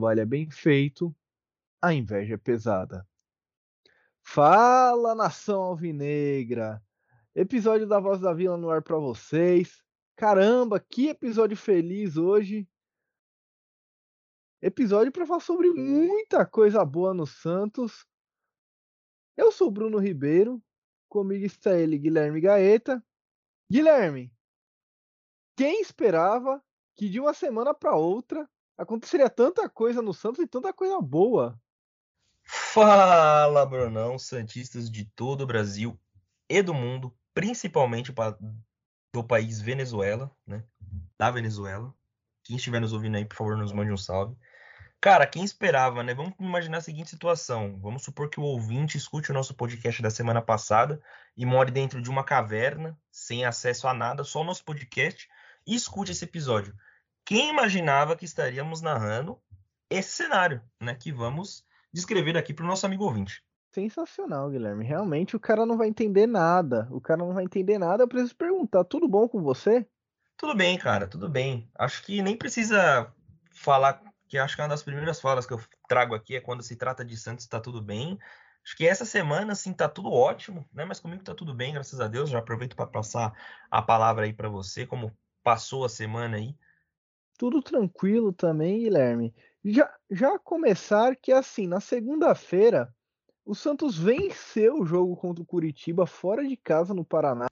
trabalho é bem feito, a inveja é pesada. Fala, nação alvinegra! Episódio da Voz da Vila no ar para vocês. Caramba, que episódio feliz hoje! Episódio para falar sobre muita coisa boa no Santos. Eu sou Bruno Ribeiro, comigo está ele, Guilherme Gaeta. Guilherme, quem esperava que de uma semana para outra aconteceria tanta coisa no Santos e tanta coisa boa? Fala, Brunão, Santistas de todo o Brasil e do mundo, principalmente do país Venezuela, né? Da Venezuela. Quem estiver nos ouvindo aí, por favor, nos mande um salve. Cara, quem esperava, né? Vamos imaginar a seguinte situação. Vamos supor que o ouvinte escute o nosso podcast da semana passada e more dentro de uma caverna, sem acesso a nada, só o nosso podcast, e escute esse episódio. Quem imaginava que estaríamos narrando esse cenário, né? Que vamos descrever aqui para o nosso amigo ouvinte. Sensacional, Guilherme. Realmente o cara não vai entender nada. O cara não vai entender nada. Eu preciso perguntar: tudo bom com você? Tudo bem, cara, tudo bem. Acho que nem precisa falar que acho que é uma das primeiras falas que eu trago aqui é quando se trata de Santos, tá tudo bem. Acho que essa semana, assim, tá tudo ótimo, né? Mas comigo tá tudo bem, graças a Deus. Já aproveito para passar a palavra aí para você, como passou a semana aí. Tudo tranquilo também, Guilherme. Já, já começar que, assim, na segunda-feira, o Santos venceu o jogo contra o Curitiba fora de casa no Paraná,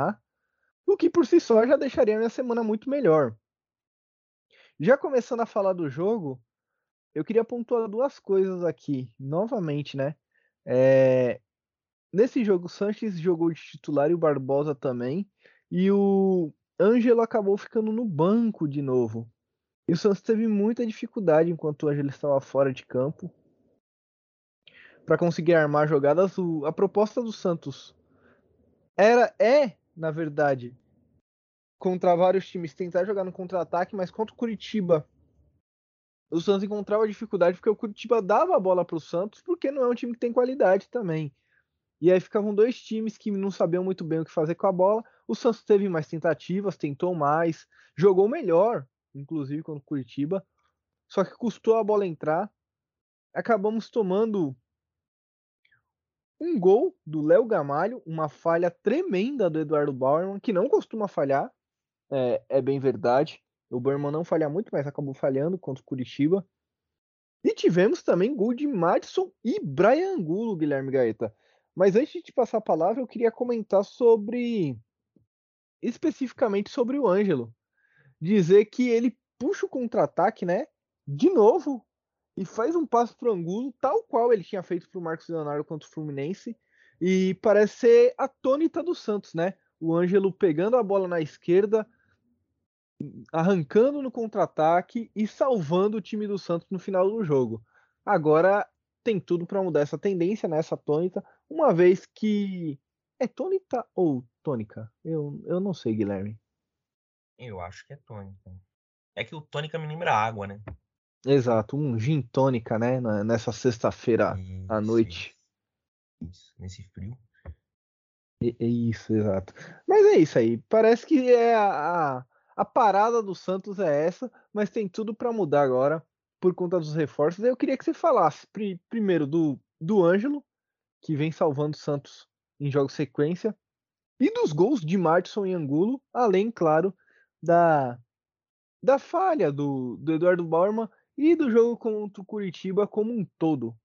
o que por si só já deixaria minha semana muito melhor. Já começando a falar do jogo, eu queria pontuar duas coisas aqui, novamente, né? É... Nesse jogo, o Sanches jogou de titular e o Barbosa também. E o Ângelo acabou ficando no banco de novo. E o Santos teve muita dificuldade enquanto o Ângelo estava fora de campo para conseguir armar jogadas. A proposta do Santos era é, na verdade, contra vários times tentar jogar no contra-ataque, mas contra o Curitiba o Santos encontrava dificuldade porque o Curitiba dava a bola para o Santos, porque não é um time que tem qualidade também. E aí ficavam dois times que não sabiam muito bem o que fazer com a bola. O Santos teve mais tentativas, tentou mais, jogou melhor, inclusive contra o Curitiba. Só que custou a bola entrar. Acabamos tomando um gol do Léo Gamalho, uma falha tremenda do Eduardo Bauerman, que não costuma falhar, é, é bem verdade. O Burman não falha muito, mas acabou falhando contra o Curitiba. E tivemos também gol de Madison e Brian Angulo, Guilherme Gaeta. Mas antes de passar a palavra, eu queria comentar sobre. especificamente sobre o Ângelo. Dizer que ele puxa o contra-ataque, né? De novo. E faz um passo pro Angulo, tal qual ele tinha feito pro Marcos Leonardo contra o Fluminense. E parece ser a tônica do Santos, né? O Ângelo pegando a bola na esquerda, arrancando no contra-ataque e salvando o time do Santos no final do jogo. Agora tem tudo para mudar essa tendência, nessa né, tônica, uma vez que é tônica ou tônica? Eu, eu não sei, Guilherme. Eu acho que é tônica. É que o tônica me lembra água, né? Exato, um gin tônica, né? Nessa sexta-feira à noite. Isso, nesse frio. É, isso, exato. Mas é isso aí. Parece que é a, a a parada do Santos é essa, mas tem tudo para mudar agora por conta dos reforços. Eu queria que você falasse pri primeiro do, do Ângelo, que vem salvando o Santos em jogos sequência, e dos gols de Martinson e Angulo, além, claro, da, da falha do, do Eduardo Bauerman e do jogo contra o Curitiba como um todo.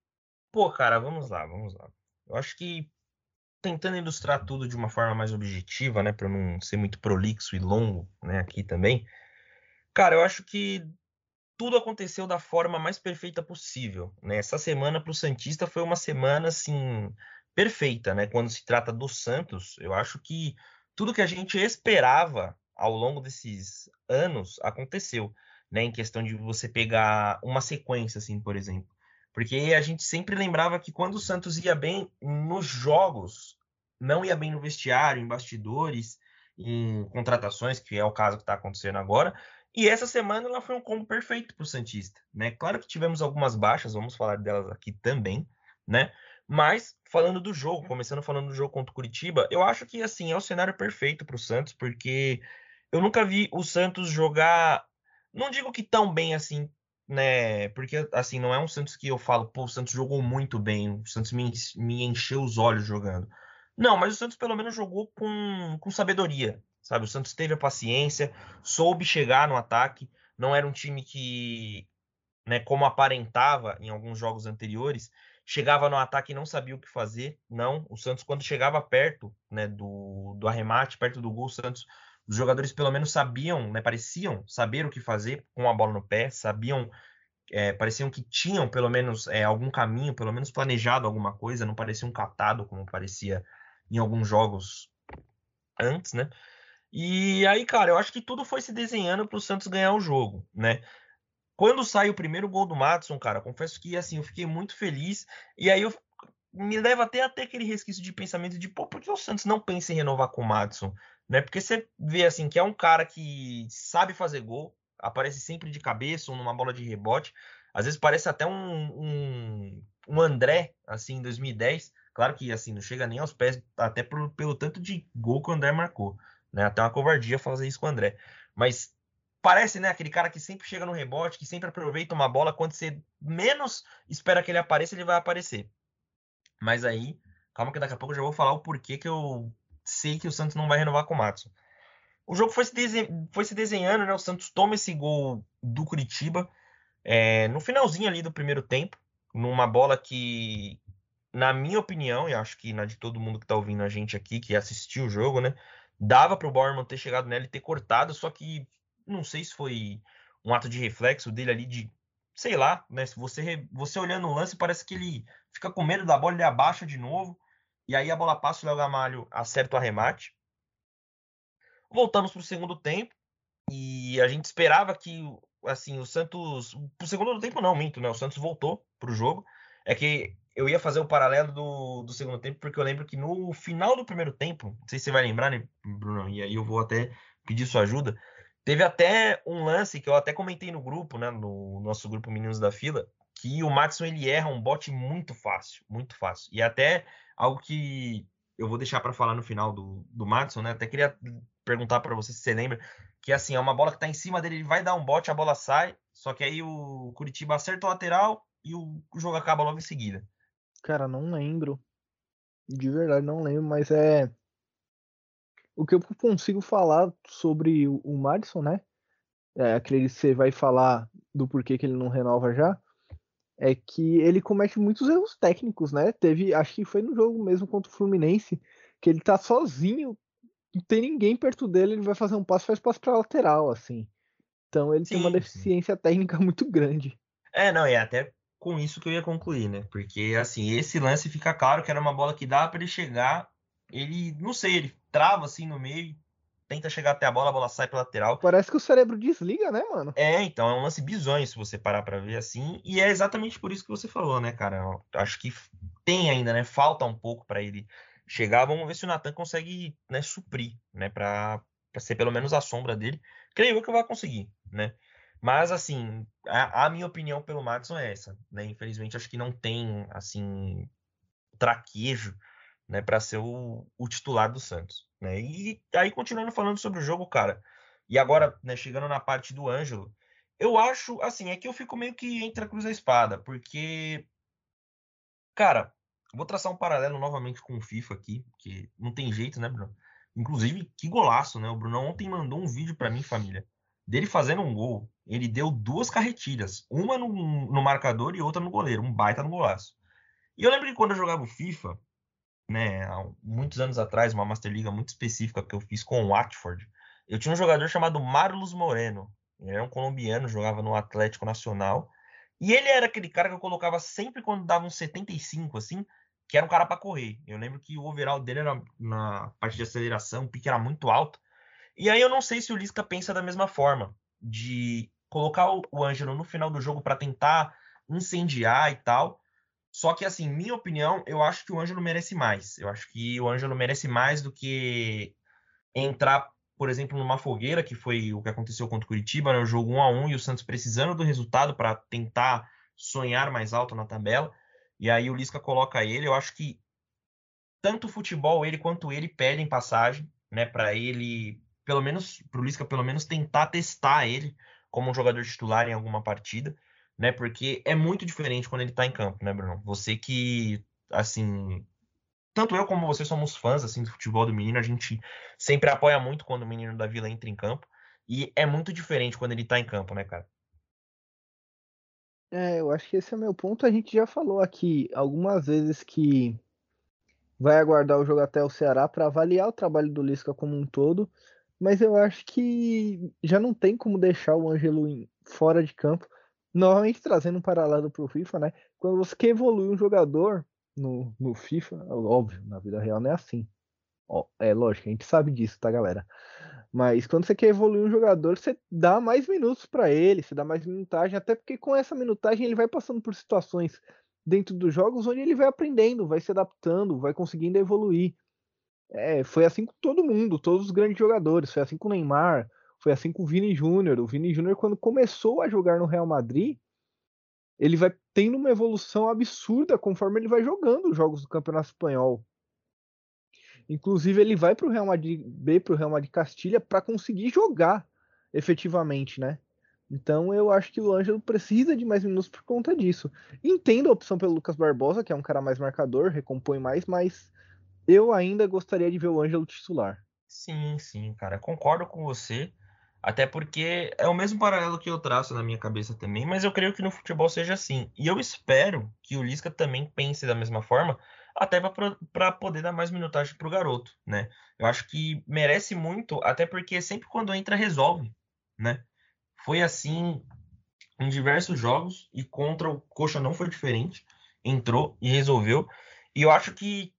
Pô, cara, vamos lá, vamos lá. Eu acho que tentando ilustrar tudo de uma forma mais objetiva, né, para não ser muito prolixo e longo, né, aqui também. Cara, eu acho que tudo aconteceu da forma mais perfeita possível, né? Essa semana para o Santista foi uma semana assim perfeita, né? Quando se trata do Santos, eu acho que tudo que a gente esperava ao longo desses anos aconteceu, né? Em questão de você pegar uma sequência, assim, por exemplo. Porque a gente sempre lembrava que quando o Santos ia bem nos jogos, não ia bem no vestiário, em bastidores, em contratações, que é o caso que está acontecendo agora. E essa semana ela foi um combo perfeito para o Santista, né? Claro que tivemos algumas baixas, vamos falar delas aqui também, né? Mas falando do jogo, começando falando do jogo contra o Curitiba, eu acho que assim é o cenário perfeito para o Santos, porque eu nunca vi o Santos jogar, não digo que tão bem assim né? Porque assim, não é um Santos que eu falo, pô, o Santos jogou muito bem, o Santos me, me encheu os olhos jogando. Não, mas o Santos pelo menos jogou com, com sabedoria, sabe? O Santos teve a paciência, soube chegar no ataque, não era um time que, né, como aparentava em alguns jogos anteriores, chegava no ataque e não sabia o que fazer. Não, o Santos quando chegava perto, né, do, do arremate, perto do gol, o Santos os jogadores pelo menos sabiam, né, pareciam saber o que fazer com a bola no pé, sabiam, é, pareciam que tinham pelo menos é, algum caminho, pelo menos planejado alguma coisa, não parecia um catado como parecia em alguns jogos antes, né? E aí, cara, eu acho que tudo foi se desenhando para o Santos ganhar o jogo, né? Quando sai o primeiro gol do Matson, cara, confesso que assim, eu fiquei muito feliz. E aí eu me leva até até aquele resquício de pensamento de, pô, por que o Santos não pensa em renovar com o Madison? Né? Porque você vê assim que é um cara que sabe fazer gol, aparece sempre de cabeça ou numa bola de rebote. Às vezes parece até um, um, um André, assim, em 2010. Claro que assim, não chega nem aos pés, até por, pelo tanto de gol que o André marcou. Né? Até uma covardia fazer isso com o André. Mas parece, né, aquele cara que sempre chega no rebote, que sempre aproveita uma bola, quando você menos espera que ele apareça, ele vai aparecer. Mas aí, calma que daqui a pouco eu já vou falar o porquê que eu sei que o Santos não vai renovar com o Matson. O jogo foi se, desen... foi se desenhando, né? O Santos toma esse gol do Curitiba é, no finalzinho ali do primeiro tempo, numa bola que, na minha opinião, e acho que na de todo mundo que tá ouvindo a gente aqui, que assistiu o jogo, né? Dava para o Bauerman ter chegado nela e ter cortado, só que não sei se foi um ato de reflexo dele ali de, sei lá, né? Se você, você olhando o lance, parece que ele fica com medo da bola, ele abaixa de novo. E aí a bola passa, o Léo Gamalho acerta o arremate. Voltamos para o segundo tempo. E a gente esperava que assim, o Santos. Pro segundo tempo não, minto, né? O Santos voltou pro jogo. É que eu ia fazer o paralelo do, do segundo tempo, porque eu lembro que no final do primeiro tempo, não sei se você vai lembrar, né, Bruno? E aí eu vou até pedir sua ajuda. Teve até um lance que eu até comentei no grupo, né? No nosso grupo Meninos da Fila, que o Matson ele erra um bote muito fácil, muito fácil. E até algo que eu vou deixar para falar no final do, do Matson, né? Até queria perguntar para você se você lembra que assim, é uma bola que tá em cima dele, ele vai dar um bote, a bola sai, só que aí o Curitiba acerta o lateral e o, o jogo acaba logo em seguida. Cara, não lembro. De verdade, não lembro, mas é. O que eu consigo falar sobre o Madison, né? É, aquele que você vai falar do porquê que ele não renova já é que ele comete muitos erros técnicos, né? Teve, acho que foi no jogo mesmo contra o Fluminense, que ele tá sozinho, não tem ninguém perto dele, ele vai fazer um passo, faz passo para lateral, assim. Então ele sim, tem uma deficiência sim. técnica muito grande. É, não, e é até com isso que eu ia concluir, né? Porque assim, esse lance fica claro que era uma bola que dá para ele chegar, ele, não sei, ele trava assim no meio, tenta chegar até a bola, a bola sai pela lateral. Parece que o cérebro desliga, né, mano? É, então, é um lance bizonho se você parar para ver assim. E é exatamente por isso que você falou, né, cara? Eu acho que tem ainda, né? Falta um pouco para ele chegar. Vamos ver se o Nathan consegue, né, suprir, né, para ser pelo menos a sombra dele. Creio eu que vai conseguir, né? Mas, assim, a, a, minha opinião pelo Madison é essa, né? Infelizmente, acho que não tem, assim, traquejo né, para ser o, o, titular do Santos. Né? E aí, continuando falando sobre o jogo, cara, e agora, né, chegando na parte do Ângelo, eu acho, assim, é que eu fico meio que entre a cruz e a espada, porque, cara, vou traçar um paralelo novamente com o FIFA aqui, que não tem jeito, né, Bruno? Inclusive, que golaço, né? O Bruno ontem mandou um vídeo para mim, família, dele fazendo um gol. Ele deu duas carretilhas, uma no, no marcador e outra no goleiro, um baita no golaço. E eu lembro que quando eu jogava o FIFA, né, há muitos anos atrás, uma Master Liga muito específica que eu fiz com o Watford, eu tinha um jogador chamado Marlos Moreno. Ele era um colombiano, jogava no Atlético Nacional. E ele era aquele cara que eu colocava sempre quando dava uns 75, assim, que era um cara para correr. Eu lembro que o overall dele era na parte de aceleração, o pique era muito alto. E aí eu não sei se o Lisca pensa da mesma forma, de colocar o Ângelo no final do jogo para tentar incendiar e tal. Só que, assim, minha opinião, eu acho que o Ângelo merece mais. Eu acho que o Ângelo merece mais do que entrar, por exemplo, numa fogueira, que foi o que aconteceu contra o Curitiba, né? O jogo 1 a 1 e o Santos precisando do resultado para tentar sonhar mais alto na tabela. E aí o Lisca coloca ele. Eu acho que tanto o futebol, ele quanto ele pedem passagem, né? Para ele, pelo menos, para o Lisca, pelo menos tentar testar ele como um jogador titular em alguma partida né? Porque é muito diferente quando ele tá em campo, né, Bruno? Você que, assim, tanto eu como você somos fãs assim do futebol do menino, a gente sempre apoia muito quando o menino da Vila entra em campo, e é muito diferente quando ele tá em campo, né, cara? É, eu acho que esse é o meu ponto. A gente já falou aqui algumas vezes que vai aguardar o jogo até o Ceará para avaliar o trabalho do Lisca como um todo, mas eu acho que já não tem como deixar o Ângelo fora de campo. Novamente trazendo um paralelo para o FIFA, né? Quando você quer evoluir um jogador no, no FIFA, óbvio, na vida real não é assim. Ó, é lógico, a gente sabe disso, tá, galera? Mas quando você quer evoluir um jogador, você dá mais minutos para ele, você dá mais minutagem, até porque com essa minutagem ele vai passando por situações dentro dos jogos onde ele vai aprendendo, vai se adaptando, vai conseguindo evoluir. É, foi assim com todo mundo, todos os grandes jogadores. Foi assim com o Neymar, foi assim com o Vini Júnior. O Vini Júnior, quando começou a jogar no Real Madrid, ele vai tendo uma evolução absurda conforme ele vai jogando os jogos do Campeonato Espanhol. Inclusive, ele vai para o Real Madrid B, para o Real Madrid Castilha, para conseguir jogar efetivamente, né? Então eu acho que o Ângelo precisa de mais minutos por conta disso. Entendo a opção pelo Lucas Barbosa, que é um cara mais marcador, recompõe mais, mas eu ainda gostaria de ver o Ângelo titular. Sim, sim, cara, concordo com você. Até porque é o mesmo paralelo que eu traço na minha cabeça também, mas eu creio que no futebol seja assim. E eu espero que o Lisca também pense da mesma forma, até para poder dar mais minutagem para o garoto, né? Eu acho que merece muito, até porque sempre quando entra resolve, né? Foi assim em diversos jogos e contra o Coxa não foi diferente. Entrou e resolveu. E eu acho que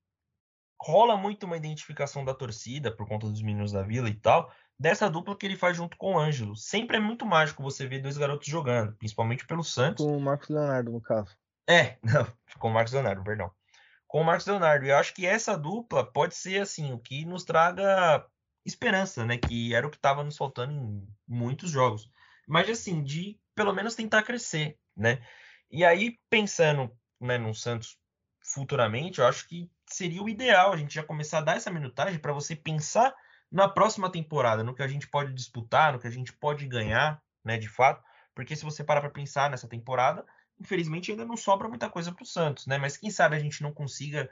rola muito uma identificação da torcida por conta dos meninos da Vila e tal, dessa dupla que ele faz junto com o Ângelo. Sempre é muito mágico você ver dois garotos jogando, principalmente pelo Santos. Com o Marcos Leonardo, no caso. É, não, com o Marcos Leonardo, perdão. Com o Marcos Leonardo. E eu acho que essa dupla pode ser assim, o que nos traga esperança, né? Que era o que estava nos faltando em muitos jogos mas assim, de pelo menos tentar crescer, né? E aí, pensando né, no Santos futuramente, eu acho que seria o ideal a gente já começar a dar essa minutagem para você pensar na próxima temporada, no que a gente pode disputar, no que a gente pode ganhar, né, de fato, porque se você parar para pensar nessa temporada, infelizmente ainda não sobra muita coisa para o Santos, né? Mas quem sabe a gente não consiga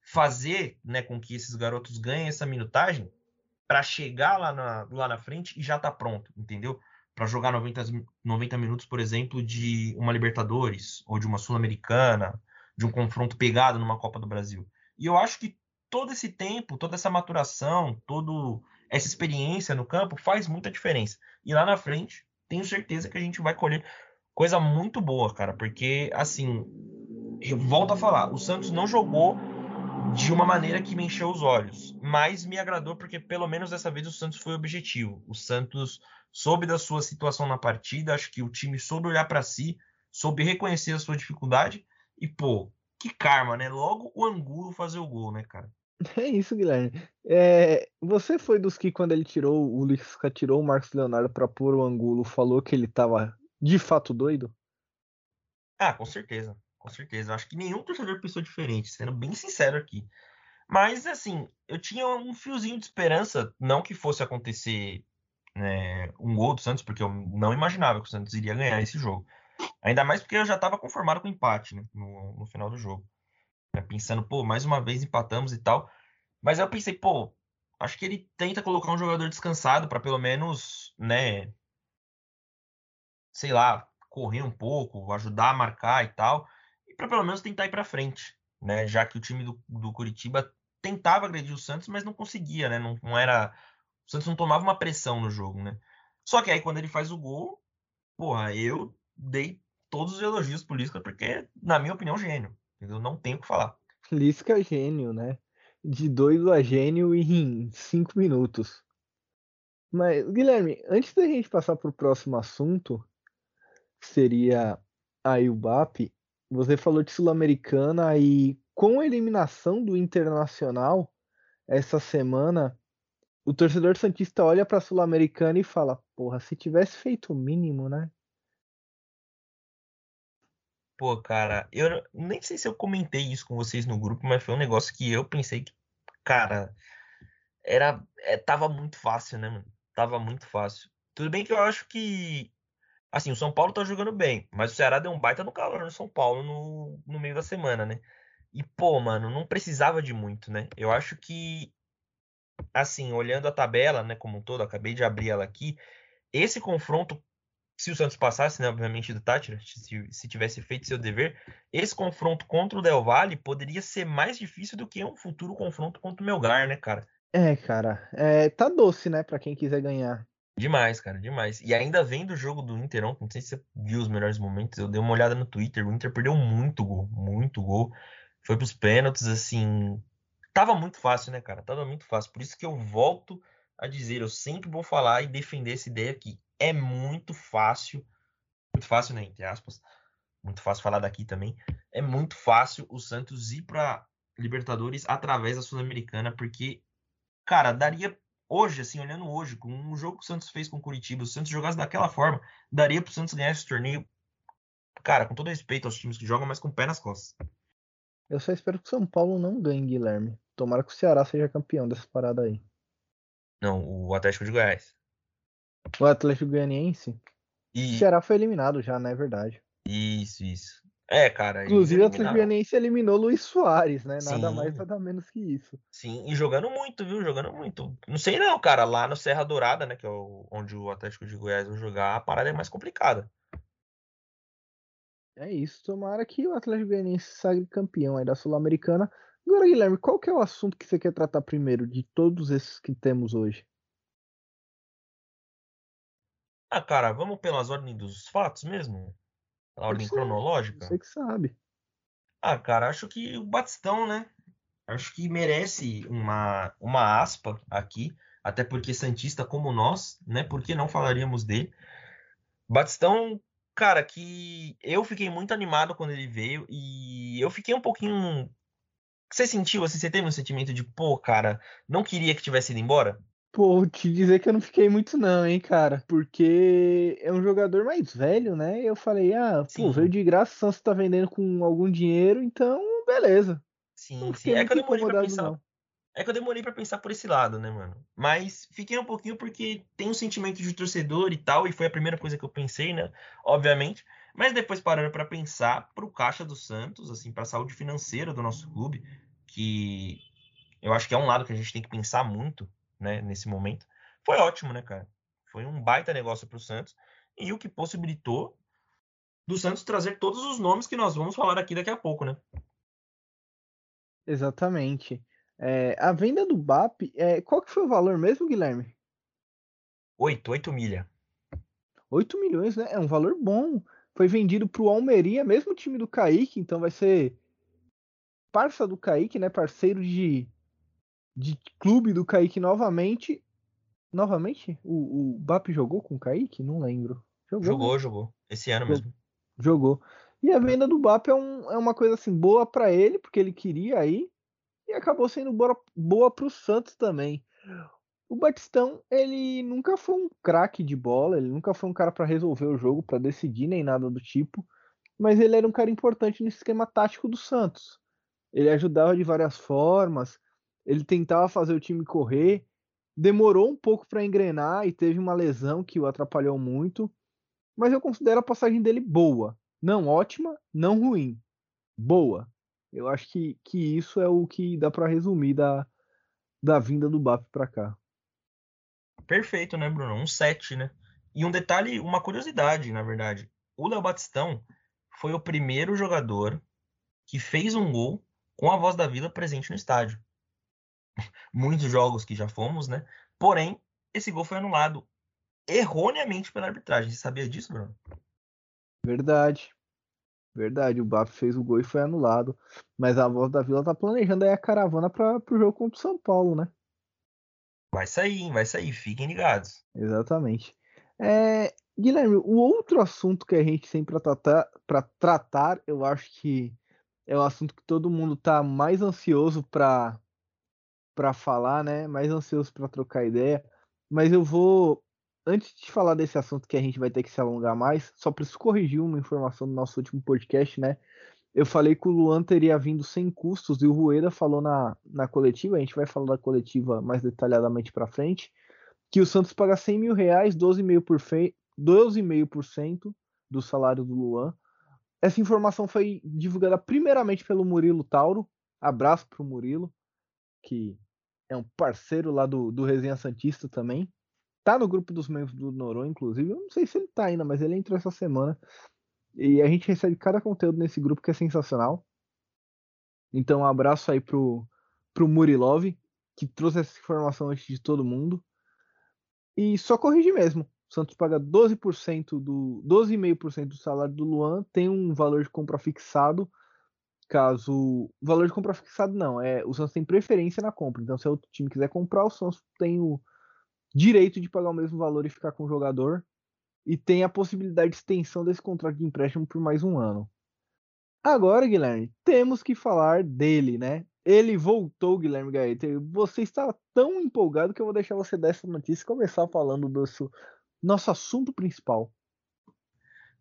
fazer, né, com que esses garotos ganhem essa minutagem para chegar lá na, lá na frente e já tá pronto, entendeu? para jogar 90, 90 minutos, por exemplo, de uma Libertadores ou de uma Sul-Americana, de um confronto pegado numa Copa do Brasil. E eu acho que todo esse tempo, toda essa maturação, toda essa experiência no campo faz muita diferença. E lá na frente, tenho certeza que a gente vai colher coisa muito boa, cara, porque assim, eu volto a falar, o Santos não jogou de uma maneira que me encheu os olhos, mas me agradou porque pelo menos dessa vez o Santos foi objetivo. O Santos soube da sua situação na partida, acho que o time soube olhar para si, soube reconhecer a sua dificuldade e, pô, que karma, né? Logo o Angulo fazer o gol, né, cara? É isso, Guilherme. É, você foi dos que, quando ele tirou, o Lisca tirou o Marcos Leonardo para pôr o Angulo, falou que ele tava de fato doido? Ah, com certeza. Com certeza. Acho que nenhum torcedor pensou diferente, sendo bem sincero aqui. Mas, assim, eu tinha um fiozinho de esperança, não que fosse acontecer é, um gol do Santos, porque eu não imaginava que o Santos iria ganhar esse jogo. Ainda mais porque eu já estava conformado com o empate né, no, no, final do jogo. Pensando, pô, mais uma vez empatamos e tal. Mas eu pensei, pô, acho que ele tenta colocar um jogador descansado para pelo menos, né, sei lá, correr um pouco, ajudar a marcar e tal, e para pelo menos tentar ir para frente, né? Já que o time do, do Curitiba tentava agredir o Santos, mas não conseguia, né? Não, não era o Santos não tomava uma pressão no jogo, né? Só que aí quando ele faz o gol, porra, eu dei todos os elogios pro Lisca, porque, na minha opinião, gênio. Entendeu? Não tenho o que falar. Lisca gênio, né? De doido a gênio em cinco minutos. Mas, Guilherme, antes da gente passar para o próximo assunto, que seria a UBAP, você falou de Sul-Americana e com a eliminação do Internacional essa semana, o torcedor santista olha para a Sul-Americana e fala: "Porra, se tivesse feito o mínimo, né?" Pô, cara, eu nem sei se eu comentei isso com vocês no grupo, mas foi um negócio que eu pensei que, cara, era, é, tava muito fácil, né, mano? Tava muito fácil. Tudo bem que eu acho que Assim, o São Paulo tá jogando bem, mas o Ceará deu um baita no calor no São Paulo no, no meio da semana, né? E, pô, mano, não precisava de muito, né? Eu acho que, assim, olhando a tabela, né, como um todo, acabei de abrir ela aqui, esse confronto, se o Santos passasse, né, obviamente, do Tátira, se, se tivesse feito seu dever, esse confronto contra o Del Valle poderia ser mais difícil do que um futuro confronto contra o Melgar, né, cara? É, cara, é, tá doce, né, para quem quiser ganhar. Demais, cara, demais. E ainda vem do jogo do Inter ontem, não sei se você viu os melhores momentos, eu dei uma olhada no Twitter, o Inter perdeu muito gol, muito gol. Foi pros pênaltis, assim. Tava muito fácil, né, cara? Tava muito fácil. Por isso que eu volto a dizer, eu sempre vou falar e defender essa ideia aqui. É muito fácil, muito fácil, né, entre aspas. Muito fácil falar daqui também. É muito fácil o Santos ir pra Libertadores através da Sul-Americana, porque, cara, daria hoje, assim, olhando hoje, com um jogo que o Santos fez com o Curitiba, o Santos jogasse daquela forma, daria pro Santos ganhar esse torneio, cara, com todo respeito aos times que jogam, mas com o pé nas costas. Eu só espero que o São Paulo não ganhe, Guilherme. Tomara que o Ceará seja campeão dessa parada aí. Não, o Atlético de Goiás. O Atlético Goianiense? E... O Ceará foi eliminado já, não é verdade? Isso, isso. É, cara. Inclusive, o Atlético Goianiense eliminou Luiz Soares, né? Nada Sim. mais, nada menos que isso. Sim, e jogando muito, viu? Jogando muito. Não sei não, cara. Lá no Serra Dourada, né? Que é o, onde o Atlético de Goiás vai jogar, a parada é mais complicada. É isso. Tomara que o Atlético Goianiense saia campeão aí da Sul-Americana. Agora, Guilherme, qual que é o assunto que você quer tratar primeiro de todos esses que temos hoje? Ah, cara, vamos pelas ordens dos fatos mesmo? A ordem cronológica? Você que sabe. Ah, cara, acho que o Batistão, né? Acho que merece uma, uma aspa aqui, até porque Santista como nós, né? Por que não falaríamos dele? Batistão, cara, que eu fiquei muito animado quando ele veio e eu fiquei um pouquinho. Você sentiu, assim, você teve um sentimento de, pô, cara, não queria que tivesse ido embora? Pô, te dizer que eu não fiquei muito não, hein, cara. Porque é um jogador mais velho, né? Eu falei, ah, Sim. pô, veio de graça, o Santos tá vendendo com algum dinheiro, então beleza. Sim, sim. É que eu demorei pra pensar. Não. É que eu demorei para pensar por esse lado, né, mano? Mas fiquei um pouquinho porque tem um sentimento de torcedor e tal, e foi a primeira coisa que eu pensei, né? Obviamente. Mas depois parando para pensar pro caixa do Santos, assim, pra saúde financeira do nosso clube, que eu acho que é um lado que a gente tem que pensar muito né, nesse momento, foi ótimo, né, cara? Foi um baita negócio para o Santos e o que possibilitou do Santos trazer todos os nomes que nós vamos falar aqui daqui a pouco, né? Exatamente. É, a venda do BAP, é, qual que foi o valor mesmo, Guilherme? Oito, oito milha. Oito milhões, né? É um valor bom. Foi vendido para o Almeria, mesmo time do Kaique, então vai ser parça do Kaique, né? Parceiro de, de clube do Kaique novamente. Novamente? O, o Bap jogou com o Kaique? Não lembro. Jogou, jogou. Né? jogou. Esse ano jogou. mesmo. Jogou. E a venda do Bap é, um, é uma coisa assim boa para ele, porque ele queria aí. E acabou sendo boa, boa para o Santos também. O Batistão, ele nunca foi um craque de bola, ele nunca foi um cara para resolver o jogo, para decidir nem nada do tipo, mas ele era um cara importante no esquema tático do Santos. Ele ajudava de várias formas, ele tentava fazer o time correr, demorou um pouco para engrenar e teve uma lesão que o atrapalhou muito, mas eu considero a passagem dele boa, não ótima, não ruim, boa. Eu acho que, que isso é o que dá para resumir da, da vinda do BAP para cá. Perfeito, né, Bruno? Um 7, né? E um detalhe, uma curiosidade, na verdade. O Léo Batistão foi o primeiro jogador que fez um gol com a voz da Vila presente no estádio muitos jogos que já fomos, né? Porém, esse gol foi anulado erroneamente pela arbitragem. Você sabia disso, Bruno? Verdade. Verdade, o Baf fez o gol e foi anulado. Mas a voz da Vila tá planejando aí a caravana para o jogo contra o São Paulo, né? Vai sair, vai sair, fiquem ligados. Exatamente. É, Guilherme, o outro assunto que a gente tem para tratar, tratar, eu acho que é o assunto que todo mundo tá mais ansioso para para falar, né? Mais ansioso para trocar ideia. Mas eu vou, antes de falar desse assunto que a gente vai ter que se alongar mais, só preciso corrigir uma informação do nosso último podcast, né? Eu falei que o Luan teria vindo sem custos e o Rueda falou na, na coletiva, a gente vai falar da coletiva mais detalhadamente para frente, que o Santos paga 100 mil reais, 12 mil por, fe 12,5% do salário do Luan. Essa informação foi divulgada primeiramente pelo Murilo Tauro. Abraço pro Murilo, que é um parceiro lá do, do Resenha Santista também. Tá no grupo dos membros do Noron, inclusive. Eu não sei se ele tá ainda, mas ele entrou essa semana. E a gente recebe cada conteúdo nesse grupo que é sensacional. Então, um abraço aí pro, pro Murilov, que trouxe essa informação antes de todo mundo. E só corrigir mesmo. O Santos paga 12% do 12,5% do salário do Luan, tem um valor de compra fixado. Caso valor de compra fixado não, é o Santos tem preferência na compra. Então se o time quiser comprar, o Santos tem o direito de pagar o mesmo valor e ficar com o jogador e tem a possibilidade de extensão desse contrato de empréstimo por mais um ano. Agora, Guilherme, temos que falar dele, né? Ele voltou, Guilherme Gaeta. Você está tão empolgado que eu vou deixar você dessa notícia e começar falando do seu, nosso assunto principal.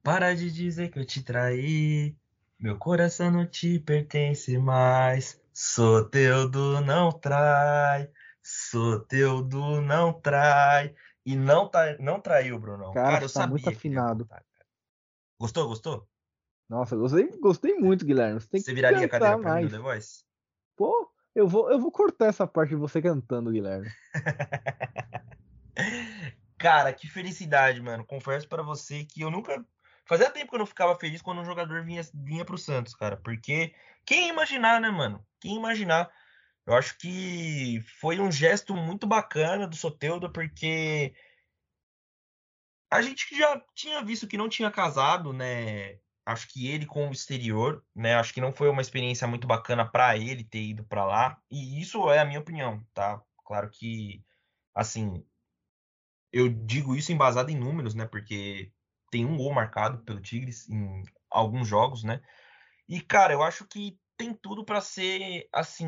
Para de dizer que eu te traí. Meu coração não te pertence mais. Soteudo não trai. Soteudo não trai. E não, tá, não traiu, Bruno. Cara, cara eu tá muito afinado. Gostou, gostou? Nossa, gostei, gostei muito, Guilherme. Você, você viraria a cadeira pra mais. mim no The Voice? Pô, eu vou, eu vou cortar essa parte de você cantando, Guilherme. Cara, que felicidade, mano. Confesso para você que eu nunca. Fazia tempo que eu não ficava feliz quando um jogador vinha, vinha pro Santos, cara. Porque quem imaginar, né, mano? Quem imaginar? Eu acho que foi um gesto muito bacana do Soteudo, porque a gente já tinha visto que não tinha casado, né? acho que ele com o exterior, né? Acho que não foi uma experiência muito bacana para ele ter ido para lá. E isso é a minha opinião, tá? Claro que, assim, eu digo isso embasado em números, né? Porque tem um gol marcado pelo Tigres em alguns jogos, né? E cara, eu acho que tem tudo para ser assim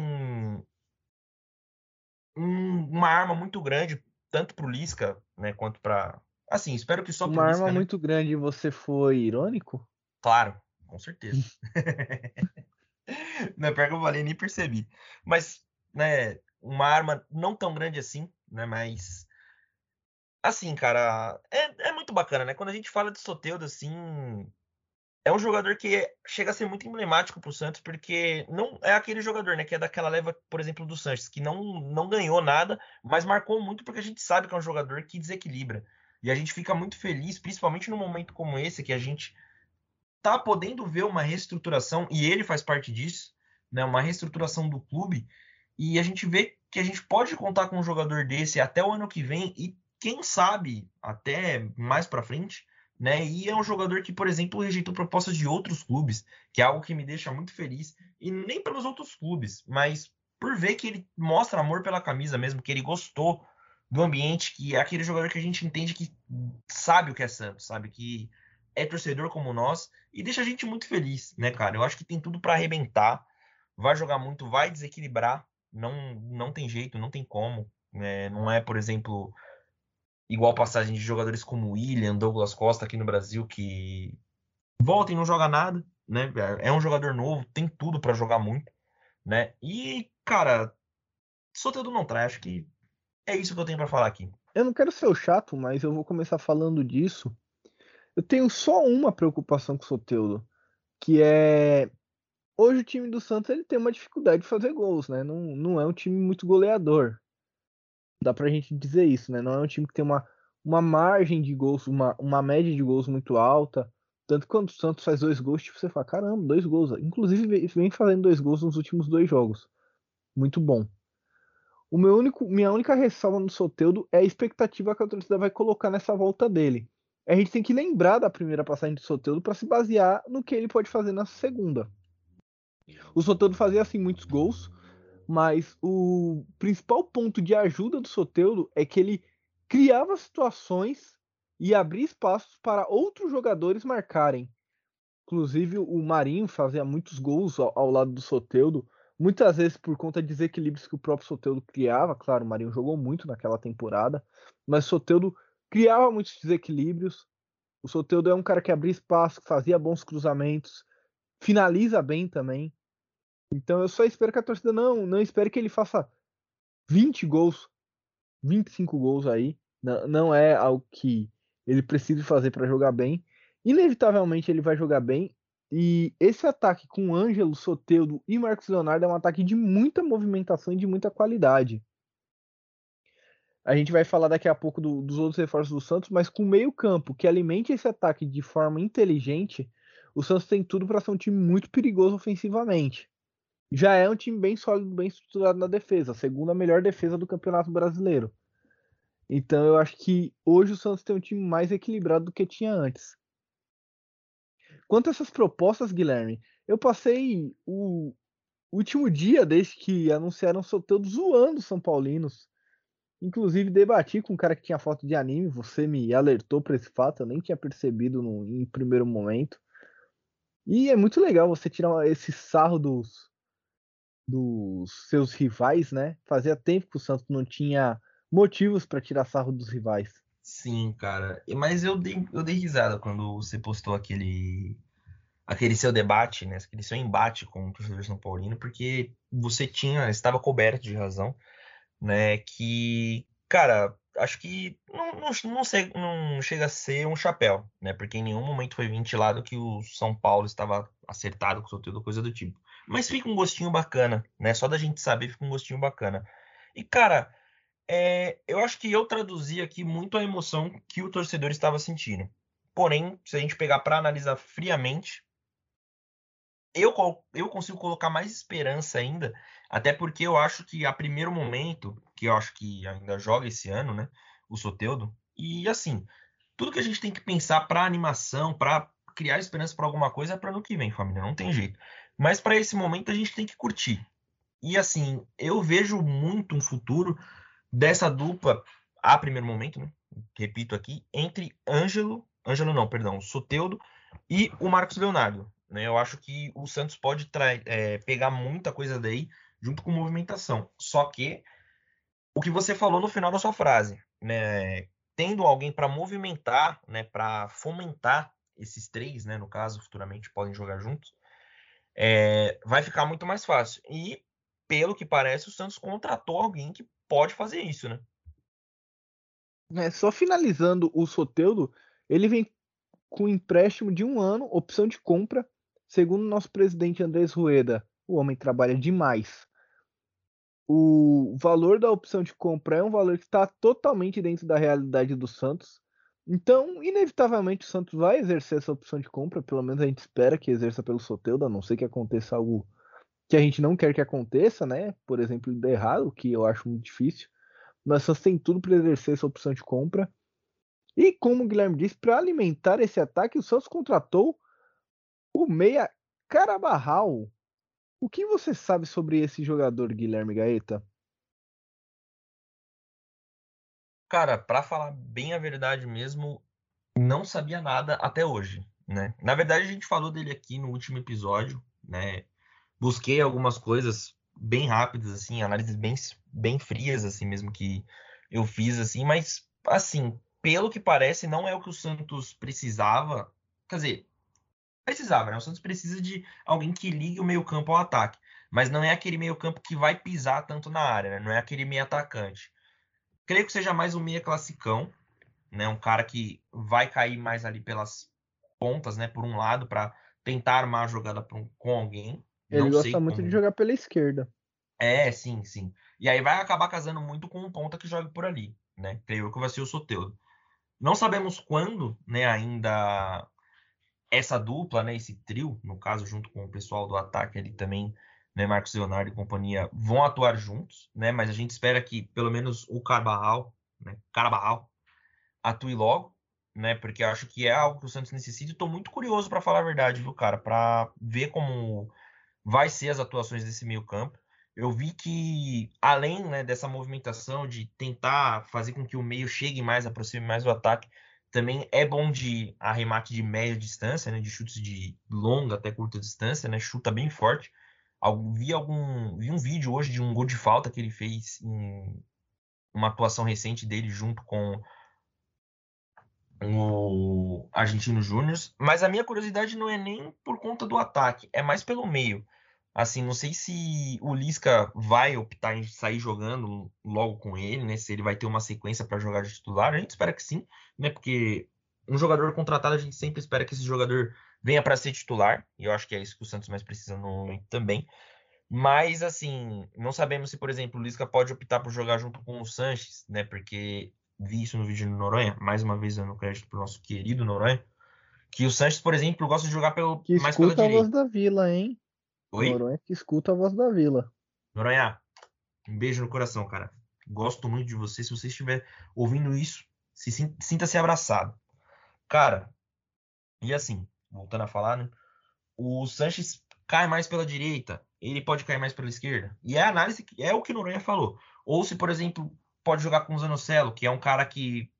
um, uma arma muito grande tanto para o Lisca, né, quanto para assim, espero que só uma Lisca, arma né? muito grande. Você foi irônico? Claro, com certeza. não é pior que eu falei, nem percebi. Mas, né, uma arma não tão grande assim, né, mas assim, cara, é, é muito bacana, né? Quando a gente fala de Soteudo, assim, é um jogador que chega a ser muito emblemático pro Santos, porque não é aquele jogador, né, que é daquela leva, por exemplo, do Sanches, que não, não ganhou nada, mas marcou muito porque a gente sabe que é um jogador que desequilibra. E a gente fica muito feliz, principalmente num momento como esse, que a gente tá podendo ver uma reestruturação, e ele faz parte disso, né, uma reestruturação do clube, e a gente vê que a gente pode contar com um jogador desse até o ano que vem, e quem sabe até mais para frente, né? E é um jogador que, por exemplo, rejeitou propostas de outros clubes, que é algo que me deixa muito feliz, e nem pelos outros clubes, mas por ver que ele mostra amor pela camisa mesmo, que ele gostou do ambiente, que é aquele jogador que a gente entende que sabe o que é Santos, sabe que é torcedor como nós e deixa a gente muito feliz, né, cara? Eu acho que tem tudo para arrebentar, vai jogar muito, vai desequilibrar, não não tem jeito, não tem como, né? Não é, por exemplo, igual passagem de jogadores como William, Douglas Costa aqui no Brasil que volta e não joga nada, né? É um jogador novo, tem tudo para jogar muito, né? E, cara, Soteldo não traz, acho que é isso que eu tenho para falar aqui. Eu não quero ser o chato, mas eu vou começar falando disso eu tenho só uma preocupação com o Soteudo, que é hoje o time do Santos ele tem uma dificuldade de fazer gols, né? Não, não é um time muito goleador. Dá pra gente dizer isso, né? Não é um time que tem uma, uma margem de gols, uma, uma média de gols muito alta. Tanto quando o Santos faz dois gols, tipo, você fala, caramba, dois gols. Inclusive vem fazendo dois gols nos últimos dois jogos. Muito bom. O meu único, minha única ressalva no Soteudo é a expectativa que a torcida vai colocar nessa volta dele a gente tem que lembrar da primeira passagem de Soteldo para se basear no que ele pode fazer na segunda. O Soteldo fazia assim muitos gols, mas o principal ponto de ajuda do Soteldo é que ele criava situações e abria espaços para outros jogadores marcarem. Inclusive o Marinho fazia muitos gols ao, ao lado do Soteldo, muitas vezes por conta de desequilíbrios que o próprio Soteldo criava. Claro, o Marinho jogou muito naquela temporada, mas o Soteldo criava muitos desequilíbrios. O Soteudo é um cara que abria espaço, fazia bons cruzamentos, finaliza bem também. Então eu só espero que a torcida não, não espere que ele faça 20 gols, 25 gols aí. Não, não é algo que, ele precisa fazer para jogar bem. Inevitavelmente ele vai jogar bem. E esse ataque com Ângelo, Soteudo e Marcos Leonardo é um ataque de muita movimentação e de muita qualidade. A gente vai falar daqui a pouco do, dos outros reforços do Santos, mas com meio campo que alimente esse ataque de forma inteligente, o Santos tem tudo para ser um time muito perigoso ofensivamente. Já é um time bem sólido, bem estruturado na defesa, a segunda melhor defesa do Campeonato Brasileiro. Então eu acho que hoje o Santos tem um time mais equilibrado do que tinha antes. Quanto a essas propostas, Guilherme, eu passei o último dia desde que anunciaram o sorteio zoando os São Paulinos Inclusive, debati com um cara que tinha foto de anime, você me alertou para esse fato, eu nem tinha percebido no, em primeiro momento. E é muito legal você tirar esse sarro dos, dos seus rivais, né? Fazia tempo que o Santos não tinha motivos para tirar sarro dos rivais. Sim, cara. Mas eu dei, eu dei risada quando você postou aquele aquele seu debate, né? Aquele seu embate com o professor São Paulino, porque você tinha, estava coberto de razão né? Que, cara, acho que não, não, não, sei, não chega a ser um chapéu, né? Porque em nenhum momento foi ventilado que o São Paulo estava acertado com o sorteio, coisa do tipo. Mas fica um gostinho bacana, né? Só da gente saber fica um gostinho bacana. E, cara, é, eu acho que eu traduzi aqui muito a emoção que o torcedor estava sentindo. Porém, se a gente pegar para analisar friamente, eu, eu consigo colocar mais esperança ainda até porque eu acho que a primeiro momento, que eu acho que ainda joga esse ano, né? O Soteudo. E assim, tudo que a gente tem que pensar para animação, para criar esperança para alguma coisa é para ano que vem, família. Não tem jeito. Mas para esse momento a gente tem que curtir. E assim, eu vejo muito um futuro dessa dupla, a primeiro momento, né? Repito aqui, entre Ângelo, Ângelo não, perdão, Soteudo e o Marcos Leonardo. Né? Eu acho que o Santos pode é, pegar muita coisa daí junto com movimentação. Só que o que você falou no final da sua frase, né, tendo alguém para movimentar, né, para fomentar esses três, né, no caso, futuramente podem jogar juntos, é, vai ficar muito mais fácil. E pelo que parece, o Santos contratou alguém que pode fazer isso, né? É, só finalizando o Soteudo, ele vem com empréstimo de um ano, opção de compra. Segundo nosso presidente Andrés Rueda, o homem trabalha demais o valor da opção de compra é um valor que está totalmente dentro da realidade do Santos. Então, inevitavelmente, o Santos vai exercer essa opção de compra. Pelo menos a gente espera que exerça pelo Soteudo, a não ser que aconteça algo que a gente não quer que aconteça, né? Por exemplo, de errado, que eu acho muito difícil. Mas Santos tem tudo para exercer essa opção de compra. E como o Guilherme disse, para alimentar esse ataque, o Santos contratou o meia Carabarral, o que você sabe sobre esse jogador, Guilherme Gaeta? Cara, para falar bem a verdade mesmo, não sabia nada até hoje, né? Na verdade, a gente falou dele aqui no último episódio, né? Busquei algumas coisas bem rápidas, assim, análises bem, bem frias, assim mesmo que eu fiz, assim, mas, assim, pelo que parece, não é o que o Santos precisava. Quer dizer, precisava, né? O Santos precisa de alguém que ligue o meio-campo ao ataque. Mas não é aquele meio-campo que vai pisar tanto na área, né? Não é aquele meio atacante. Creio que seja mais um meia classicão, né? Um cara que vai cair mais ali pelas pontas, né? Por um lado, para tentar armar a jogada um, com alguém. Ele não gosta muito como... de jogar pela esquerda. É, sim, sim. E aí vai acabar casando muito com um ponta que joga por ali, né? Creio que vai ser o Soteudo. Não sabemos quando, né, ainda essa dupla, né, esse trio, no caso, junto com o pessoal do ataque ali também, né, Marcos Leonardo e companhia, vão atuar juntos, né, mas a gente espera que pelo menos o Carbarral, né, Carbarral, atue logo, né, porque acho que é algo que o Santos necessita e muito curioso para falar a verdade, viu, cara, para ver como vai ser as atuações desse meio campo. Eu vi que, além né, dessa movimentação de tentar fazer com que o meio chegue mais, aproxime mais do ataque, também é bom de arremate de média distância, né, de chutes de longa até curta distância, né, chuta bem forte. Vi, algum, vi um vídeo hoje de um gol de falta que ele fez em uma atuação recente dele junto com o Argentino Júnior. Mas a minha curiosidade não é nem por conta do ataque, é mais pelo meio. Assim, não sei se o Lisca vai optar em sair jogando logo com ele, né? Se ele vai ter uma sequência para jogar de titular. A gente espera que sim, né? Porque um jogador contratado, a gente sempre espera que esse jogador venha para ser titular, e eu acho que é isso que o Santos mais precisa no momento também. Mas, assim, não sabemos se, por exemplo, o Lisca pode optar por jogar junto com o Sanches, né? Porque vi isso no vídeo do Noronha, mais uma vez dando crédito pro nosso querido Noronha, que o Sanches, por exemplo, gosta de jogar pelo, que mais pela a direita. voz da vila, hein? Oi? Noronha que escuta a voz da vila. Noronha, um beijo no coração, cara. Gosto muito de você. Se você estiver ouvindo isso, se sin- sinta-se abraçado. Cara, e assim, voltando a falar, né? O Sanches cai mais pela direita, ele pode cair mais pela esquerda. E é a análise, é o que o Noronha falou. Ou se, por exemplo, pode jogar com o Zanocelo, que é um cara que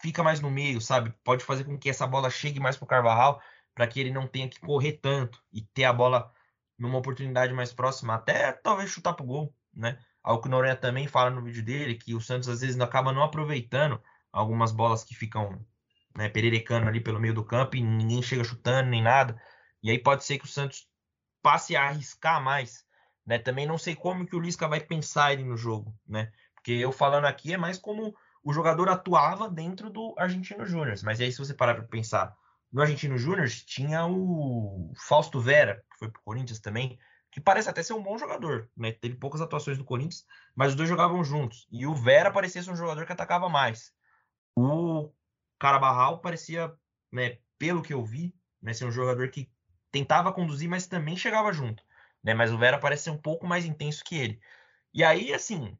fica mais no meio, sabe? Pode fazer com que essa bola chegue mais pro Carvajal, para que ele não tenha que correr tanto e ter a bola numa oportunidade mais próxima, até talvez chutar pro gol, né? Algo que o Noronha também fala no vídeo dele, que o Santos às vezes acaba não aproveitando algumas bolas que ficam né, pererecando ali pelo meio do campo e ninguém chega chutando nem nada. E aí pode ser que o Santos passe a arriscar mais, né? Também não sei como que o Lisca vai pensar ele no jogo, né? Porque eu falando aqui é mais como o jogador atuava dentro do Argentino Júnior. Mas aí se você parar para pensar, no Argentino Júnior tinha o Fausto Vera, que foi pro Corinthians também, que parece até ser um bom jogador, né? Teve poucas atuações no Corinthians, mas os dois jogavam juntos. E o Vera parecia ser um jogador que atacava mais. O Carabarral parecia, né, pelo que eu vi, né, ser um jogador que tentava conduzir, mas também chegava junto, né? Mas o Vera parece ser um pouco mais intenso que ele. E aí, assim,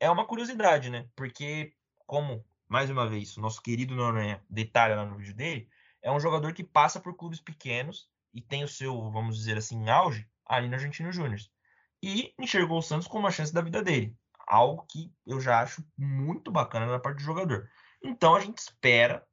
é uma curiosidade, né? Porque como mais uma vez o nosso querido Noronha detalha lá no vídeo dele, é um jogador que passa por clubes pequenos e tem o seu, vamos dizer assim, auge ali no Argentino Júnior. E enxergou o Santos como uma chance da vida dele. Algo que eu já acho muito bacana na parte do jogador. Então a gente espera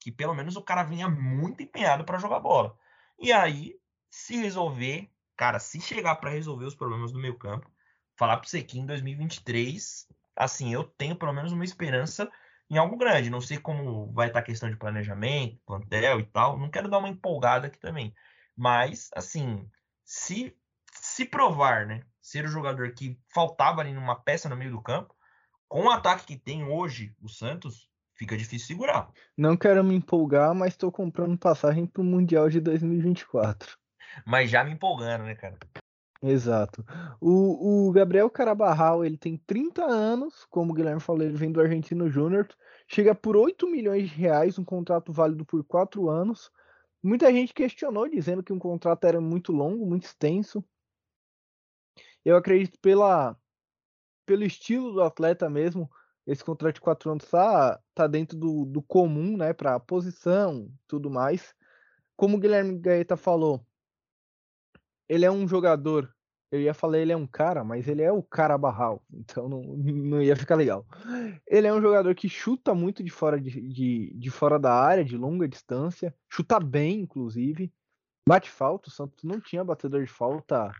que pelo menos o cara venha muito empenhado para jogar bola. E aí, se resolver, cara, se chegar para resolver os problemas do meio campo, falar para você que em 2023, assim, eu tenho pelo menos uma esperança em algo grande. Não sei como vai estar a questão de planejamento, plantel e tal. Não quero dar uma empolgada aqui também. Mas, assim, se se provar, né, ser o jogador que faltava ali numa peça no meio do campo, com o ataque que tem hoje o Santos, fica difícil segurar. Não quero me empolgar, mas tô comprando passagem pro Mundial de 2024. Mas já me empolgando, né, cara? Exato. O, o Gabriel Carabarral, ele tem 30 anos, como o Guilherme falou, ele vem do Argentino Júnior, chega por 8 milhões de reais, um contrato válido por 4 anos. Muita gente questionou, dizendo que um contrato era muito longo, muito extenso. Eu acredito pela, pelo estilo do atleta mesmo, esse contrato de 4 anos tá, tá dentro do, do comum, né, para posição tudo mais. Como o Guilherme Gaeta falou, ele é um jogador. Eu ia falar ele é um cara, mas ele é o cara barral, então não, não ia ficar legal. Ele é um jogador que chuta muito de fora de, de, de fora da área, de longa distância, chuta bem, inclusive. Bate falta, o Santos não tinha batedor de falta,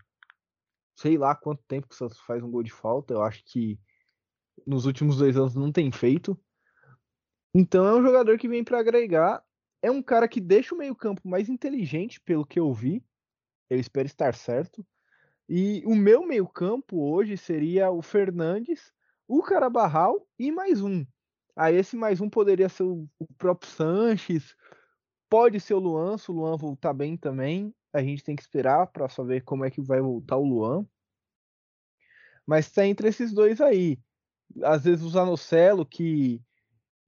sei lá quanto tempo que o Santos faz um gol de falta. Eu acho que nos últimos dois anos não tem feito. Então é um jogador que vem para agregar. É um cara que deixa o meio-campo mais inteligente, pelo que eu vi. Eu espero estar certo. E o meu meio-campo hoje seria o Fernandes, o Carabarral e mais um. Aí esse mais um poderia ser o, próprio Sanches, pode ser o Luan, se o Luan voltar bem também. A gente tem que esperar para saber como é que vai voltar o Luan. Mas tá entre esses dois aí. Às vezes o Zanocelo, que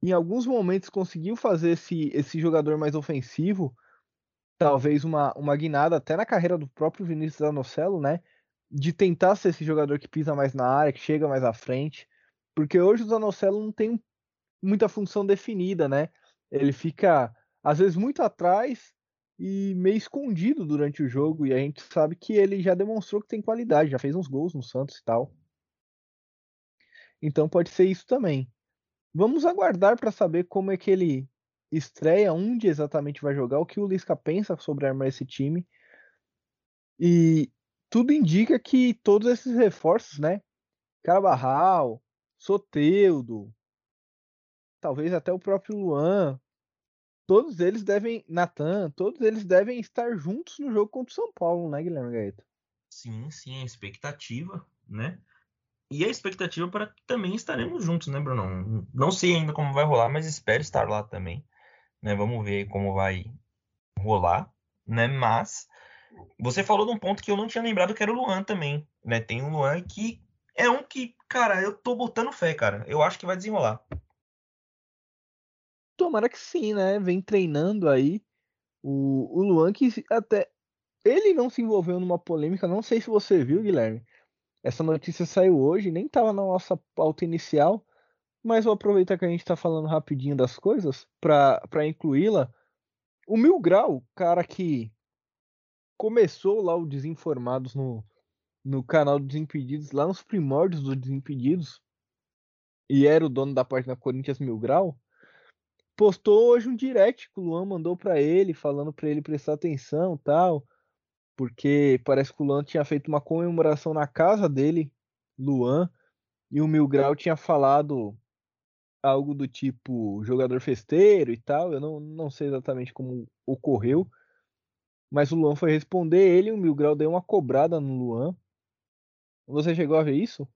em alguns momentos conseguiu fazer esse, esse jogador mais ofensivo, talvez uma, uma guinada até na carreira do próprio Vinícius Zanocelo, né? De tentar ser esse jogador que pisa mais na área, que chega mais à frente. Porque hoje o Zanocelo não tem muita função definida, né? Ele fica, às vezes, muito atrás e meio escondido durante o jogo. E a gente sabe que ele já demonstrou que tem qualidade, já fez uns gols no Santos e tal. Então pode ser isso também. Vamos aguardar para saber como é que ele estreia, onde exatamente vai jogar, o que o Lisca pensa sobre armar esse time. E tudo indica que todos esses reforços, né? Carabarral, Soteudo, talvez até o próprio Luan, todos eles devem, Natan, todos eles devem estar juntos no jogo contra o São Paulo, né, Guilherme Gaeta? Sim, sim, a expectativa, né? E a expectativa para que também estaremos juntos, né, Bruno? Não sei ainda como vai rolar, mas espero estar lá também né? Vamos ver como vai rolar, né? Mas você falou de um ponto que eu não tinha lembrado que era o Luan também, né? Tem um Luan que é um que, cara, eu tô botando fé, cara. Eu acho que vai desenrolar. Tomara que sim, né? Vem treinando aí o, o Luan que até ele não se envolveu numa polêmica, não sei se você viu, Guilherme. Essa notícia saiu hoje, nem estava na nossa pauta inicial, mas vou aproveitar que a gente está falando rapidinho das coisas para incluí-la. O Mil Grau, cara que começou lá o Desinformados no, no canal dos Desimpedidos, lá nos primórdios dos Desimpedidos, e era o dono da página Corinthians Mil Grau, postou hoje um direct que o Luan mandou para ele, falando para ele prestar atenção tal porque parece que o Luan tinha feito uma comemoração na casa dele, Luan, e o Mil Grau tinha falado algo do tipo jogador festeiro e tal. Eu não, não sei exatamente como ocorreu, mas o Luan foi responder ele o Mil Grau deu uma cobrada no Luan. Você chegou a ver isso?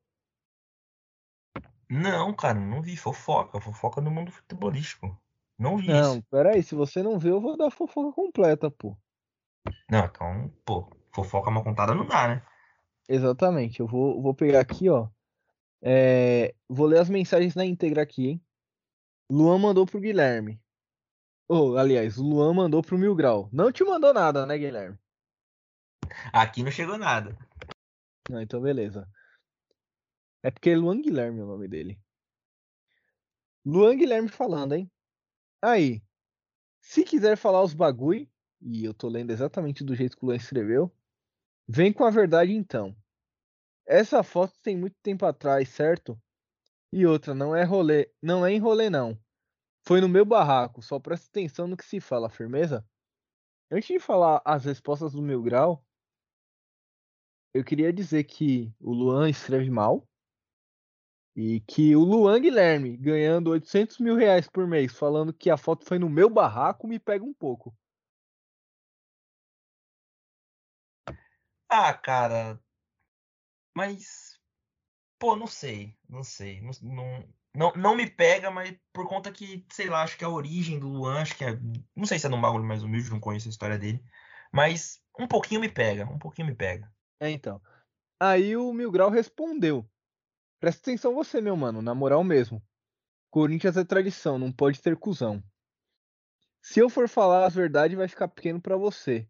Não, cara, não vi. Fofoca, fofoca no mundo futebolístico. Não vi não, isso. peraí, se você não viu, eu vou dar fofoca completa, pô. Não, então, pô, fofoca uma contada não dá, né? Exatamente. Eu vou, vou pegar aqui, ó. É, vou ler as mensagens na íntegra aqui, hein? Luan mandou pro Guilherme. Oh, aliás, o Luan mandou pro Mil Grau. Não te mandou nada, né, Guilherme? Aqui não chegou nada. Não, então beleza. É porque é Luan Guilherme é o nome dele. Luan Guilherme falando, hein? Aí, se quiser falar os bagulho, e eu tô lendo exatamente do jeito que o Luan escreveu. Vem com a verdade então. Essa foto tem muito tempo atrás, certo? E outra, não é rolê, não é em rolê não. Foi no meu barraco, só presta atenção no que se fala, firmeza? Antes de falar as respostas do meu grau, eu queria dizer que o Luan escreve mal e que o Luan Guilherme ganhando 800 mil reais por mês falando que a foto foi no meu barraco me pega um pouco. Ah, cara. Mas. Pô, não sei. Não sei. Não, não, não, não me pega, mas por conta que, sei lá, acho que a origem do Luan, acho que é. Não sei se é num bagulho mais humilde, não conheço a história dele. Mas um pouquinho me pega. Um pouquinho me pega. É, então. Aí o Mil Grau respondeu. Presta atenção você, meu mano, na moral mesmo. Corinthians é tradição, não pode ter cuzão. Se eu for falar as verdades, vai ficar pequeno para você.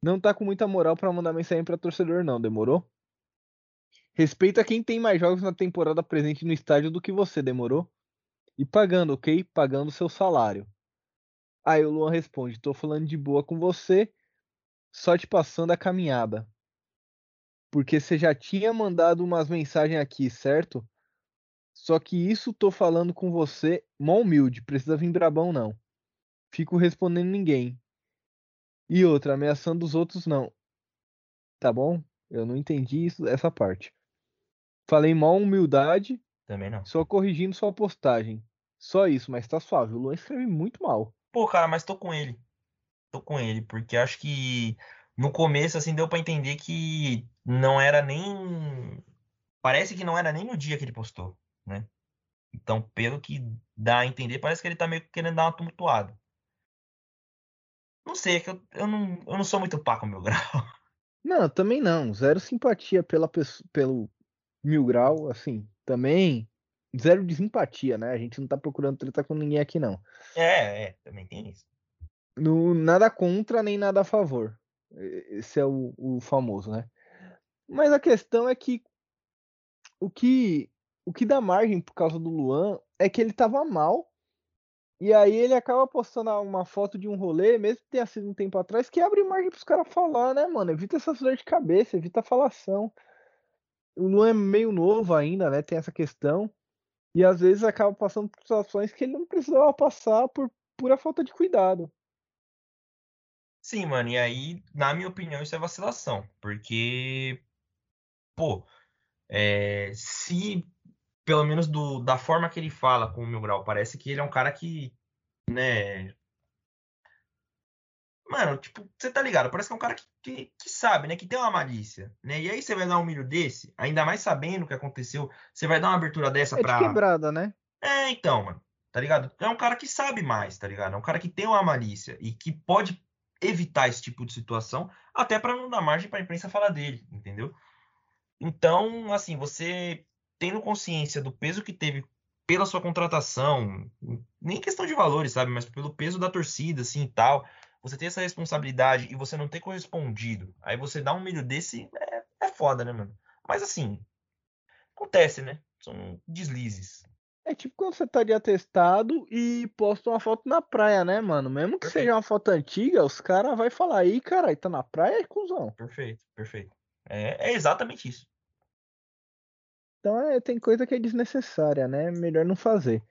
Não tá com muita moral para mandar mensagem para torcedor, não, demorou? Respeita quem tem mais jogos na temporada presente no estádio do que você, demorou? E pagando, ok? Pagando seu salário. Aí o Luan responde: tô falando de boa com você, só te passando a caminhada. Porque você já tinha mandado umas mensagens aqui, certo? Só que isso tô falando com você, mó humilde, precisa vir brabão não. Fico respondendo ninguém. E outra, ameaçando os outros não. Tá bom? Eu não entendi isso, essa parte. Falei mal humildade. Também não. Só corrigindo sua postagem. Só isso, mas tá suave. O Luan escreve muito mal. Pô, cara, mas tô com ele. Tô com ele, porque acho que no começo, assim, deu para entender que não era nem. Parece que não era nem no dia que ele postou, né? Então, pelo que dá a entender, parece que ele tá meio que querendo dar uma tumultuada. Não sei, é que eu, eu, não, eu não sou muito pá com o Mil Grau. Não, também não. Zero simpatia pela, pelo Mil Grau, assim, também zero de simpatia, né? A gente não tá procurando treta com ninguém aqui, não. É, é, também tem isso. No, nada contra nem nada a favor. Esse é o, o famoso, né? Mas a questão é que o que o que dá margem por causa do Luan é que ele tava mal e aí ele acaba postando uma foto de um rolê, mesmo que tenha sido um tempo atrás, que abre margem pros caras falar, né, mano? Evita essa dor de cabeça, evita a falação. O Luan é meio novo ainda, né? Tem essa questão. E às vezes acaba passando por situações que ele não precisava passar por pura falta de cuidado. Sim, mano, e aí, na minha opinião, isso é vacilação. Porque, pô, é, se pelo menos do, da forma que ele fala com o Mil Grau, parece que ele é um cara que, né. Mano, tipo, você tá ligado? Parece que é um cara que, que, que, sabe, né? Que tem uma malícia, né? E aí você vai dar um milho desse, ainda mais sabendo o que aconteceu, você vai dar uma abertura dessa é pra. De quebrada, né? É, então, mano. tá ligado? É um cara que sabe mais, tá ligado? É um cara que tem uma malícia e que pode evitar esse tipo de situação, até para não dar margem para a imprensa falar dele, entendeu? Então, assim, você tendo consciência do peso que teve pela sua contratação, nem questão de valores, sabe, mas pelo peso da torcida, assim, e tal, você tem essa responsabilidade e você não ter correspondido, aí você dá um milho desse, é, é foda, né, mano? Mas assim, acontece, né? São deslizes. É tipo quando você tá de atestado e posta uma foto na praia, né, mano? Mesmo que perfeito. seja uma foto antiga, os caras vão falar aí, cara, tá na praia, cuzão. Perfeito, perfeito. É, é exatamente isso. Então é, tem coisa que é desnecessária, né? Melhor não fazer.